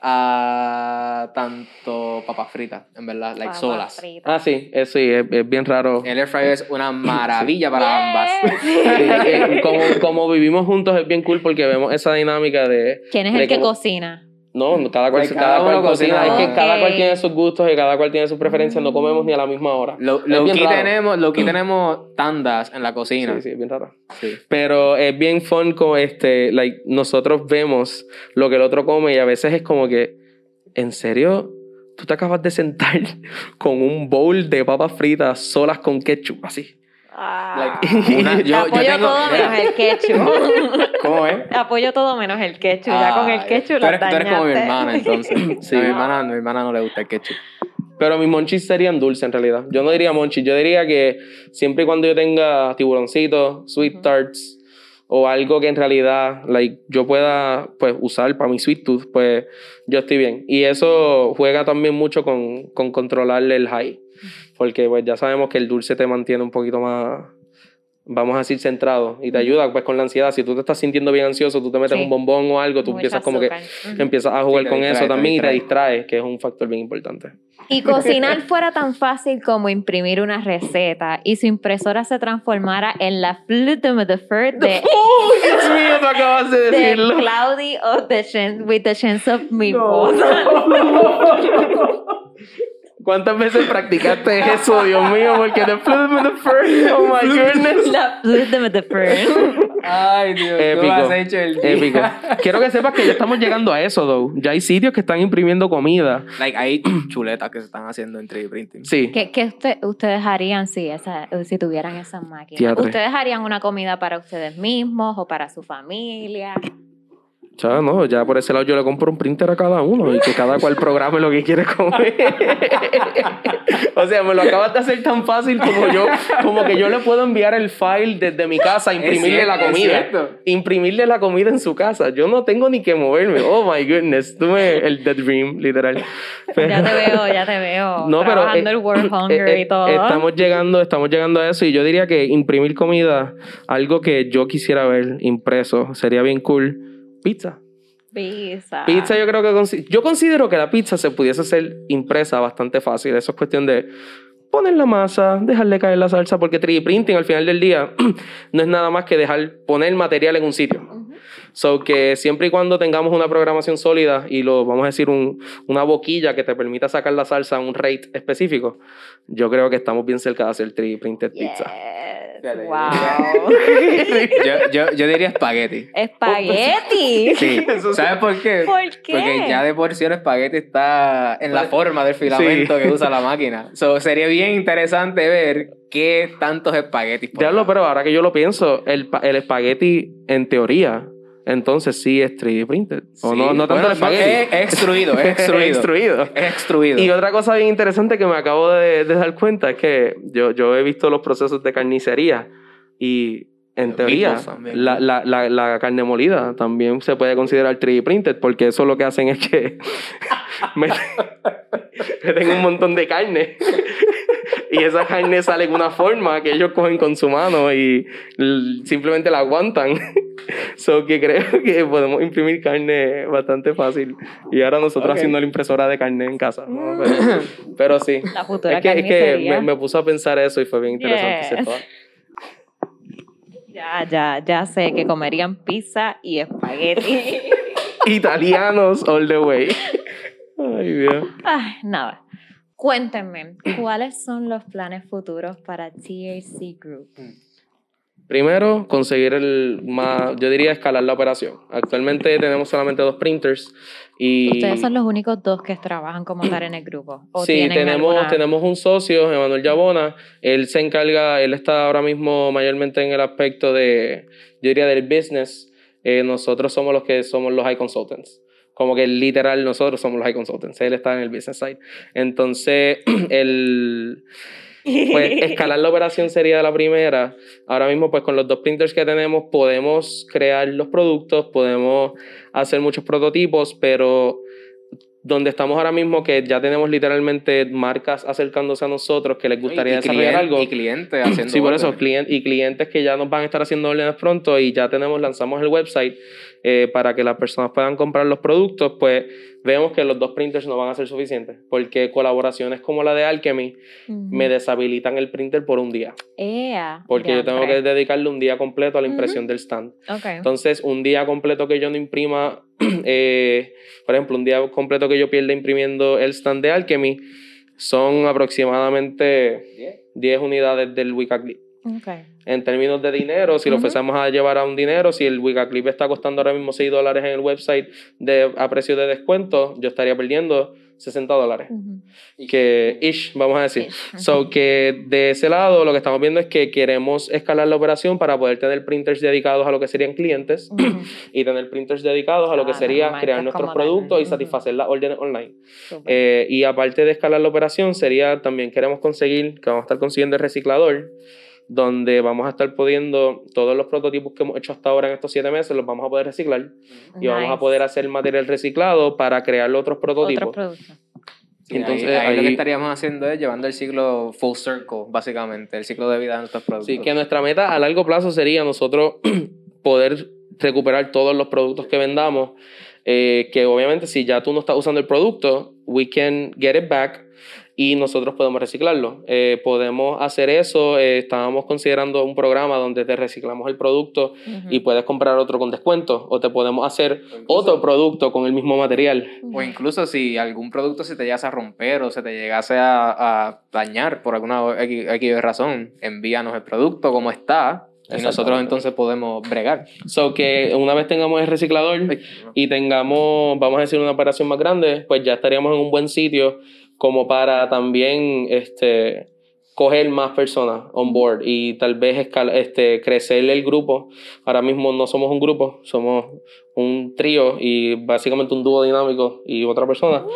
a tanto papas fritas, en verdad, like solas. Ah, sí, es, sí, es, bien raro. El air fryer es una maravilla para ambas. como, como, vivimos juntos es bien cool porque vemos esa dinámica de... ¿Quién es el que cocina? No, cada cual, cada, cual cocina. Es que cada cual tiene sus gustos y cada cual tiene sus preferencias. No comemos ni a la misma hora. Lo, lo que tenemos, lo que tenemos tandas en la cocina. Sí, sí, es bien raro. Sí. Pero es bien fun como este, like, nosotros vemos lo que el otro come y a veces es como que, ¿en serio? Tú te acabas de sentar con un bowl de papas fritas solas con ketchup, así. Ah, yo, apoyo todo menos el ketchup. ¿Cómo es? Apoyo todo menos el ketchup. ya con el ketchup tú eres, tú eres como mi hermana, entonces. sí. a, mi hermana, mi hermana no le gusta el ketchup. Pero mis monchis serían dulces en realidad. Yo no diría monchis, yo diría que siempre y cuando yo tenga tiburoncitos, sweet tarts o algo que en realidad like, yo pueda pues, usar para mi sweet tooth, pues yo estoy bien. Y eso juega también mucho con, con controlarle el high porque pues ya sabemos que el dulce te mantiene un poquito más, vamos a decir, centrado y te ayuda pues con la ansiedad. Si tú te estás sintiendo bien ansioso, tú te metes un bombón o algo, tú empiezas como que empiezas a jugar con eso también y te distraes, que es un factor bien importante. Y cocinar fuera tan fácil como imprimir una receta y su impresora se transformara en la flute de de... ¡Oh, Dios mío, tú acabas de decirlo! De Cloudy of the with the chance of me ¿Cuántas veces practicaste eso, Dios mío? Porque the flute me the first. Oh my goodness. La flute me the first. Ay, Dios. Épico. Has hecho el día. Épico. Quiero que sepas que ya estamos llegando a eso, though. Ya hay sitios que están imprimiendo comida. Like, hay chuletas que se están haciendo en 3D printing. Sí. ¿Qué, qué ustedes harían si, esa, si tuvieran esas máquinas? ¿Ustedes harían una comida para ustedes mismos o para su familia? Ya, no, ya por ese lado yo le compro un printer a cada uno y que cada cual programe lo que quiere comer. o sea, me lo acabas de hacer tan fácil como yo, como que yo le puedo enviar el file desde mi casa, imprimirle la comida. Imprimirle la comida en su casa. Yo no tengo ni que moverme. Oh my goodness, tuve el The Dream, literal. ya te veo, ya te veo. No, trabajando pero, el World Hunger eh, y todo. Estamos llegando, estamos llegando a eso y yo diría que imprimir comida, algo que yo quisiera ver impreso, sería bien cool Pizza. Pizza. Pizza, yo creo que. Yo considero que la pizza se pudiese hacer impresa bastante fácil. Eso es cuestión de poner la masa, dejarle caer la salsa, porque 3D printing al final del día no es nada más que dejar poner material en un sitio. So que siempre y cuando tengamos una programación sólida y lo vamos a decir un, una boquilla que te permita sacar la salsa a un rate específico, yo creo que estamos bien cerca de hacer 3D printed pizza. Wow. yo, yo, yo, diría espagueti. ¿Espagueti? Sí. ¿Sabes por qué? ¿Por qué? Porque ya de por sí el espagueti está en la forma del filamento que usa la máquina. So, sería bien interesante ver qué tantos espaguetis. Diablo, pero ahora que yo lo pienso, el, el espagueti, en teoría, entonces sí es 3D printed. O no, no tanto el espagueti. Es, extruido, es extruido. extruido. Es extruido. Y otra cosa bien interesante que me acabo de, de, dar cuenta es que yo, yo he visto los procesos de carnicería y en teoría la, la, la, la, carne molida también se puede considerar 3D printed porque eso lo que hacen es que meten un montón de carne y esa carne sale en una forma que ellos cogen con su mano y simplemente la aguantan. So que creo que podemos imprimir carne bastante fácil. Y ahora nosotros haciendo la impresora de carne en casa. Pero, sí. La futura es que, es que me, me, puso a pensar eso y fue bien interesante. Yes. Ya, ya, ya sé que comerían pizza y espagueti. Italianos all the way. Ay, Dios. Ay, nada. Cuéntenme, ¿cuáles son los planes futuros para THC Group? Primero, conseguir el más, yo diría, escalar la operación. Actualmente tenemos solamente dos printers y... ¿Ustedes son los únicos dos que trabajan como tal en el grupo? ¿O sí, tenemos, alguna... tenemos un socio, Emanuel Yabona. Él se encarga, él está ahora mismo mayormente en el aspecto de, yo diría, del business. Eh, nosotros somos los que somos los high consultants como que literal nosotros somos los high consultants, él está en el business side. Entonces, el, pues escalar la operación sería la primera. Ahora mismo, pues con los dos printers que tenemos, podemos crear los productos, podemos hacer muchos prototipos, pero donde estamos ahora mismo, que ya tenemos literalmente marcas acercándose a nosotros que les gustaría y, y desarrollar client, algo. Y clientes haciendo Sí, por eso, client, y clientes que ya nos van a estar haciendo órdenes pronto y ya tenemos, lanzamos el website eh, para que las personas puedan comprar los productos, pues vemos que los dos printers no van a ser suficientes, porque colaboraciones como la de Alchemy me deshabilitan el printer por un día, Ea, porque yo tengo que dedicarle un día completo a la impresión del stand. Entonces, un día completo que yo no imprima, eh, por ejemplo, un día completo que yo pierda imprimiendo el stand de Alchemy, son aproximadamente 10 unidades del Wicaclip. Ok. En términos de dinero, si lo Ujú. fuésemos a llevar a un dinero, si el Wicaclip está costando ahora mismo 6 dólares en el website de, a precio de descuento, yo estaría perdiendo 60 dólares. Ujú. Que ish, vamos a decir. Ish. So que de ese lado lo que estamos viendo es que queremos escalar la operación para poder tener printers dedicados a lo que serían clientes Ujú. y tener printers dedicados a lo que Ah, sería crear nuestros como tal. productos y satisfacer las órdenes online. Eh, y aparte de escalar la operación, sería también queremos conseguir, que vamos a estar consiguiendo el reciclador, donde vamos a estar pudiendo todos los prototipos que hemos hecho hasta ahora en estos siete meses, los vamos a poder reciclar y vamos a poder hacer material reciclado para crear otros prototipos. Otros. Sí, Entonces, ahí, ahí lo que estaríamos haciendo es llevando el ciclo full circle, básicamente, el ciclo de vida de nuestros productos. Sí, que nuestra meta a largo plazo sería nosotros poder recuperar todos los productos que vendamos. eh, que obviamente si ya tú no estás usando el producto, we can get it back y nosotros podemos reciclarlo. Eh, podemos hacer eso. eh, estábamos considerando un programa donde te reciclamos el producto Ujú. y puedes comprar otro con descuento o te podemos hacer incluso- otro producto con el mismo material. O incluso si algún producto se te llegase a romper o se te llegase a, a dañar por alguna X, X razón, envíanos el producto como está y nosotros entonces podemos bregar. So que una vez tengamos el reciclador y tengamos, vamos a decir, una operación más grande, pues ya estaríamos en un buen sitio como para también este, coger más personas on board y tal vez este, crecer el grupo. Ahora mismo no somos un grupo, somos un trío y básicamente un dúo dinámico y otra persona.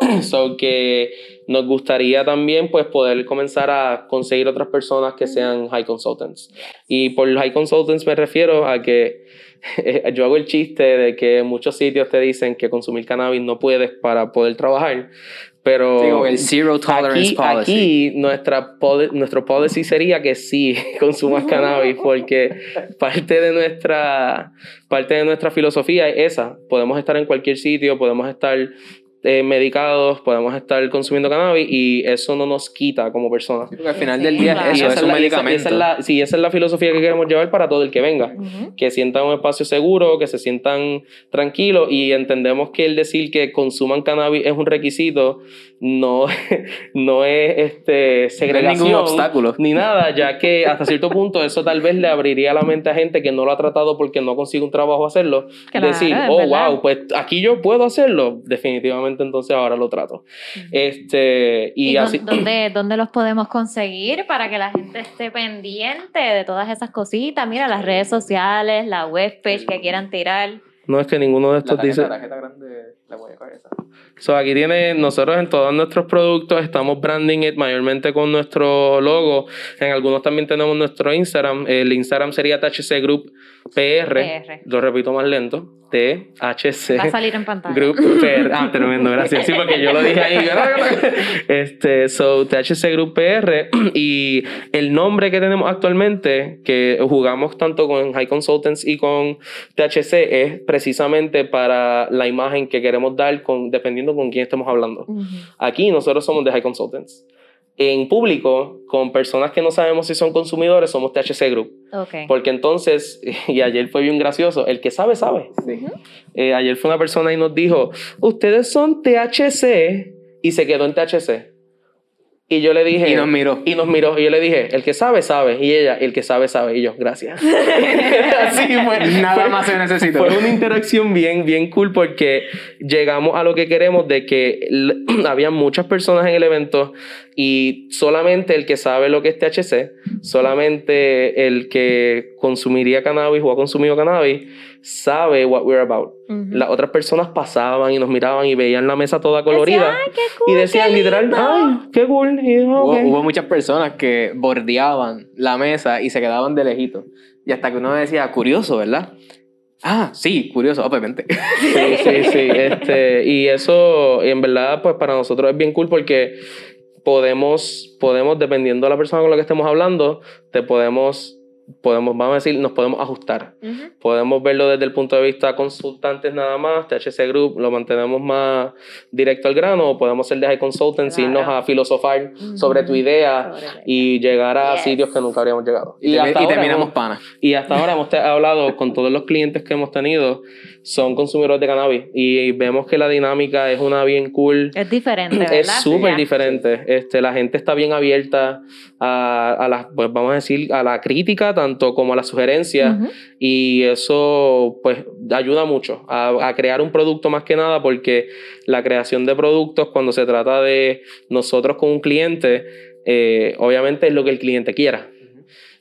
so que nos gustaría también pues poder comenzar a conseguir otras personas que sean high consultants. Y por high consultants me refiero a que yo hago el chiste de que en muchos sitios te dicen que consumir cannabis no puedes para poder trabajar, pero Sí, como el zero tolerance aquí, policy. aquí nuestra poli- nuestro policy sería que sí consumas cannabis porque parte de nuestra parte de nuestra filosofía es esa podemos estar en cualquier sitio podemos estar eh, medicados, podemos estar consumiendo cannabis y eso no nos quita como personas. al final del día eso es, un medicamento. sí, esa es la filosofía que queremos llevar para todo el que venga. Que sientan un espacio seguro, que se sientan tranquilos y entendemos que el decir que consuman cannabis es un requisito no, no es este, segregación. ningún obstáculo. Ni nada, ya que hasta cierto punto eso tal vez le abriría la mente a gente que no lo ha tratado porque no consigue un trabajo hacerlo. decir, oh, wow, pues aquí yo puedo hacerlo. Definitivamente entonces ahora lo trato. Este, y, así... ¿dónde, ¿Dónde los podemos conseguir para que la gente esté pendiente de todas esas cositas? Mira, las redes sociales, la webpage que quieran tirar. No es que ninguno de estos dice... So, aquí tiene, nosotros en todos nuestros productos estamos branding it mayormente con nuestro logo. En algunos también tenemos nuestro Instagram. El Instagram sería THC Group PR. Lo repito más lento. THC. Va a salir en pantalla. Group PR. Ah, tremendo, gracias. Sí, porque yo lo dije ahí. este, so, THC Group PR. Y el nombre que tenemos actualmente, que jugamos tanto con High Consultants y con THC, es precisamente para la imagen que queremos dar con, dependiendo con quién estemos hablando. Aquí nosotros somos de High Consultants en público con personas que no sabemos si son consumidores, somos THC Group. Porque entonces, y ayer fue bien gracioso, el que sabe, sabe. Eh, ayer fue una persona y nos dijo, ustedes son THC y se quedó en THC. Y yo le dije. Y nos miró. Y nos miró. Y yo le dije, el que sabe, sabe. Y ella, el que sabe, sabe. Y yo, gracias. Así fue. Nada más se necesita. Fue una interacción bien, bien cool porque llegamos a lo que queremos de que había muchas personas en el evento y solamente el que sabe lo que es THC, solamente el que consumiría cannabis o ha consumido cannabis, sabe what we're about. Las otras personas pasaban y nos miraban y veían la mesa toda colorida. y decían literal, ¡ay, qué cool! hubo, muchas personas que bordeaban la mesa y se quedaban de lejito. Y hasta que uno decía, curioso, ¿verdad? Ah, sí, curioso, obviamente. Sí, sí, sí. Este, y eso, en verdad, pues para nosotros es bien cool porque podemos, podemos, dependiendo de la persona con la que estemos hablando, te podemos podemos, vamos a decir, nos podemos ajustar. Podemos verlo desde el punto de vista consultantes nada más, THC Group lo mantenemos más directo al grano, o podemos ser de high consultants, irnos a filosofar sobre tu idea y llegar a sitios que nunca habríamos llegado. Y, y terminamos pana. Y hasta ahora hemos hablado con todos los clientes que hemos tenido, son consumidores de cannabis y vemos que la dinámica es una bien cool. Es diferente, ¿verdad? Es súper diferente. Este, la gente está bien abierta a, a la, pues vamos a decir, a la crítica tanto como a las sugerencias y eso pues ayuda mucho a, a, crear un producto más que nada porque la creación de productos cuando se trata de nosotros con un cliente, eh, obviamente es lo que el cliente quiera.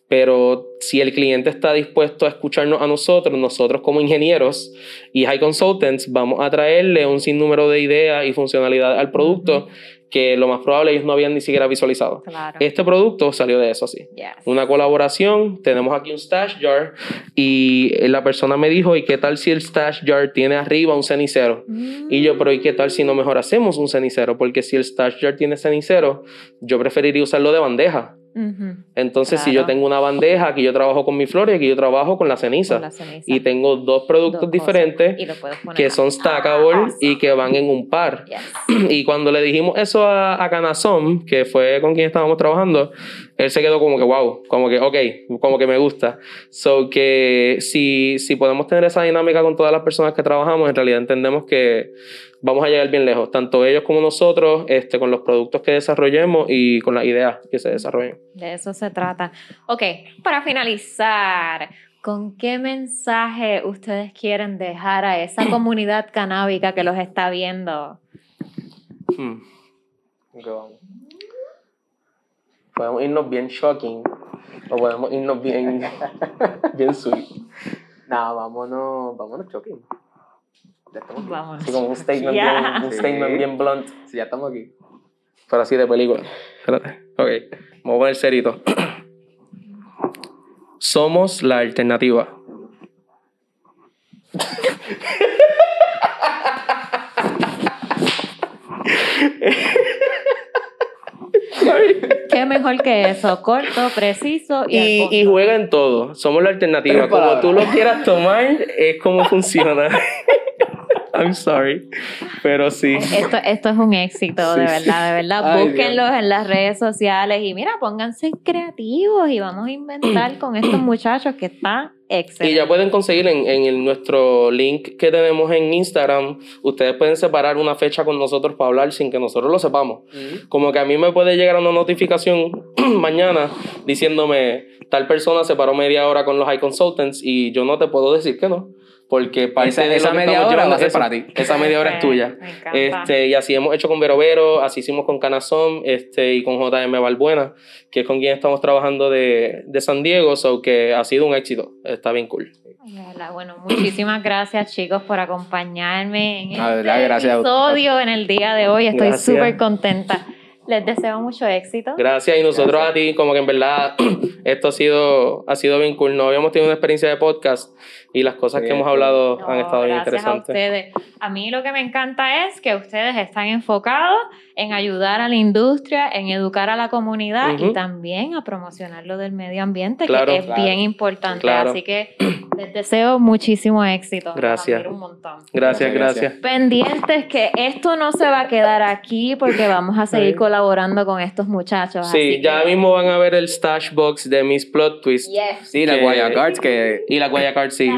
Pero si el cliente está dispuesto a escucharnos a nosotros, nosotros como ingenieros y high consultants, vamos a traerle un sinnúmero de ideas y funcionalidades al producto que lo más probable ellos no habían ni siquiera visualizado. Este producto salió de eso así. Una colaboración, tenemos aquí un stash jar y la persona me dijo, ¿y qué tal si el stash jar tiene arriba un cenicero? Y yo, pero ¿y qué tal si no mejor hacemos un cenicero? Porque si el stash jar tiene cenicero, yo preferiría usarlo de bandeja entonces, si yo tengo una bandeja, aquí yo trabajo con mi flor y aquí yo trabajo con la ceniza. Y tengo dos productos diferentes que son stackable y que van en un par. Y cuando le dijimos eso a, a Canazón, que fue con quien estábamos trabajando, él se quedó como que, wow, como que, ok, como que me gusta. So que si, si podemos tener esa dinámica con todas las personas que trabajamos, en realidad entendemos que vamos a llegar bien lejos, tanto ellos como nosotros, este, con los productos que desarrollemos y con las ideas que se desarrollen. De eso se trata. Ok, para finalizar, ¿con qué mensaje ustedes quieren dejar a esa comunidad canábica que los está viendo? Hmm. vamos. Podemos irnos bien shocking o podemos irnos bien, bien sweet. No, vámonos, vámonos shocking. Ya estamos aquí. Vamos. como un statement, bien, un statement bien blunt. Sí, ya estamos aquí. Pero así de película. Espérate. Ok, vamos a poner serito. Somos la alternativa. Qué mejor que eso, corto, preciso y, y, juega en todo. Somos la alternativa. Como tú lo quieras tomar, es como funciona. I'm sorry. Pero sí. Esto, esto es un éxito, de verdad, de verdad. Búsquenlos en las redes sociales y mira, pónganse creativos y vamos a inventar con estos muchachos que está Excelente. Y ya pueden conseguir en, en nuestro link que tenemos en Instagram, ustedes pueden separar una fecha con nosotros para hablar sin que nosotros lo sepamos. Como que a mí me puede llegar una notificación mañana diciéndome, tal persona se paró media hora con los high consultants y yo no te puedo decir que no porque parte esa, de esa media hora va a ser para ti. Esa media hora es tuya. Este, y así hemos hecho con Vero Vero, así hicimos con Canazón este, y con JM Valbuena, que es con quien estamos trabajando de, de San Diego, so que ha sido un éxito. Está bien cool. Bueno, muchísimas gracias chicos por acompañarme en este episodio en el día de hoy. Estoy súper contenta. Les deseo mucho éxito. Gracias y nosotros a ti, como que en verdad esto ha sido, ha sido bien cool. No habíamos tenido una experiencia de podcast y las cosas que hemos hablado han estado bien interesantes. A, ustedes. a mí lo que me encanta es que ustedes están enfocados en ayudar a la industria, en educar a la comunidad y también a promocionar lo del medio ambiente, que es bien importante. Así que les deseo muchísimo éxito. Gracias. Un montón. Gracias, gracias. Pendientes que esto no se va a quedar aquí porque vamos a seguir colaborando con estos muchachos. Sí, ya mismo van a ver el stash box de mis plot twists. Sí, la Guaya Cards que... Y la Guaya Cards, sí.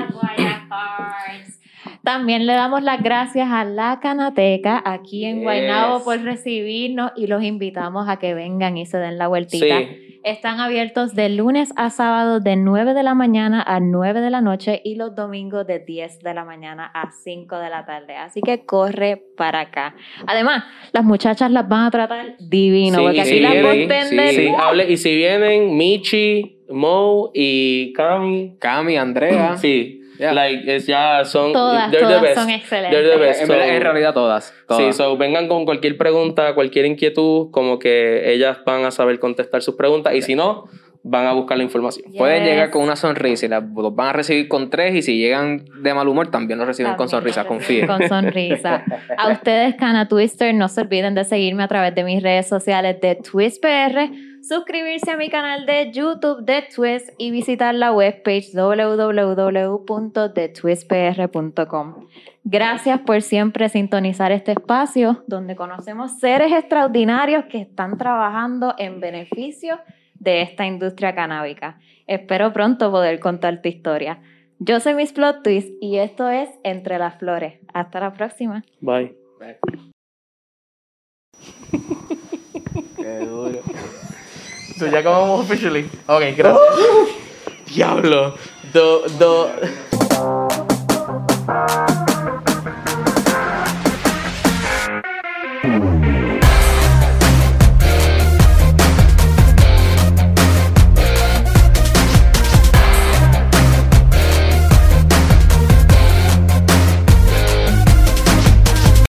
También le damos las gracias a la Canateca aquí en Guaynabo por recibirnos y los invitamos a que vengan y se den la vueltita. Están abiertos de lunes a sábado de 9 de la mañana a 9 de la noche y los domingos de 10 de la mañana a 5 de la tarde. Así que corre para acá. Además, las muchachas las van a tratar divino, porque aquí las hable, y si vienen Michi, Mo y Cami. Cami, Andrea. Sí. Like, es ya son. Todas, todas son excelentes. en, realidad, todas, Sí, so vengan con cualquier pregunta, cualquier inquietud, como que ellas van a saber contestar sus preguntas. Y si no, van a buscar la información. Pueden llegar con una sonrisa y los van a recibir con tres y si llegan de mal humor también los reciben con sonrisa, confíen. Con sonrisa. A ustedes, Cana Twister, no se olviden de seguirme a través de mis redes sociales de TwistPR, suscribirse a mi canal de YouTube de Twist y visitar la webpage www.thetwistpr.com. Gracias por siempre sintonizar este espacio donde conocemos seres extraordinarios que están trabajando en beneficio de esta industria canábica. Espero pronto poder contar tu historia. Yo soy Miss Plot Twist y esto es Entre las Flores. Hasta la próxima. Bye. Qué duro. Ya acabamos officially. Ok, gracias. Diablo. Do, do.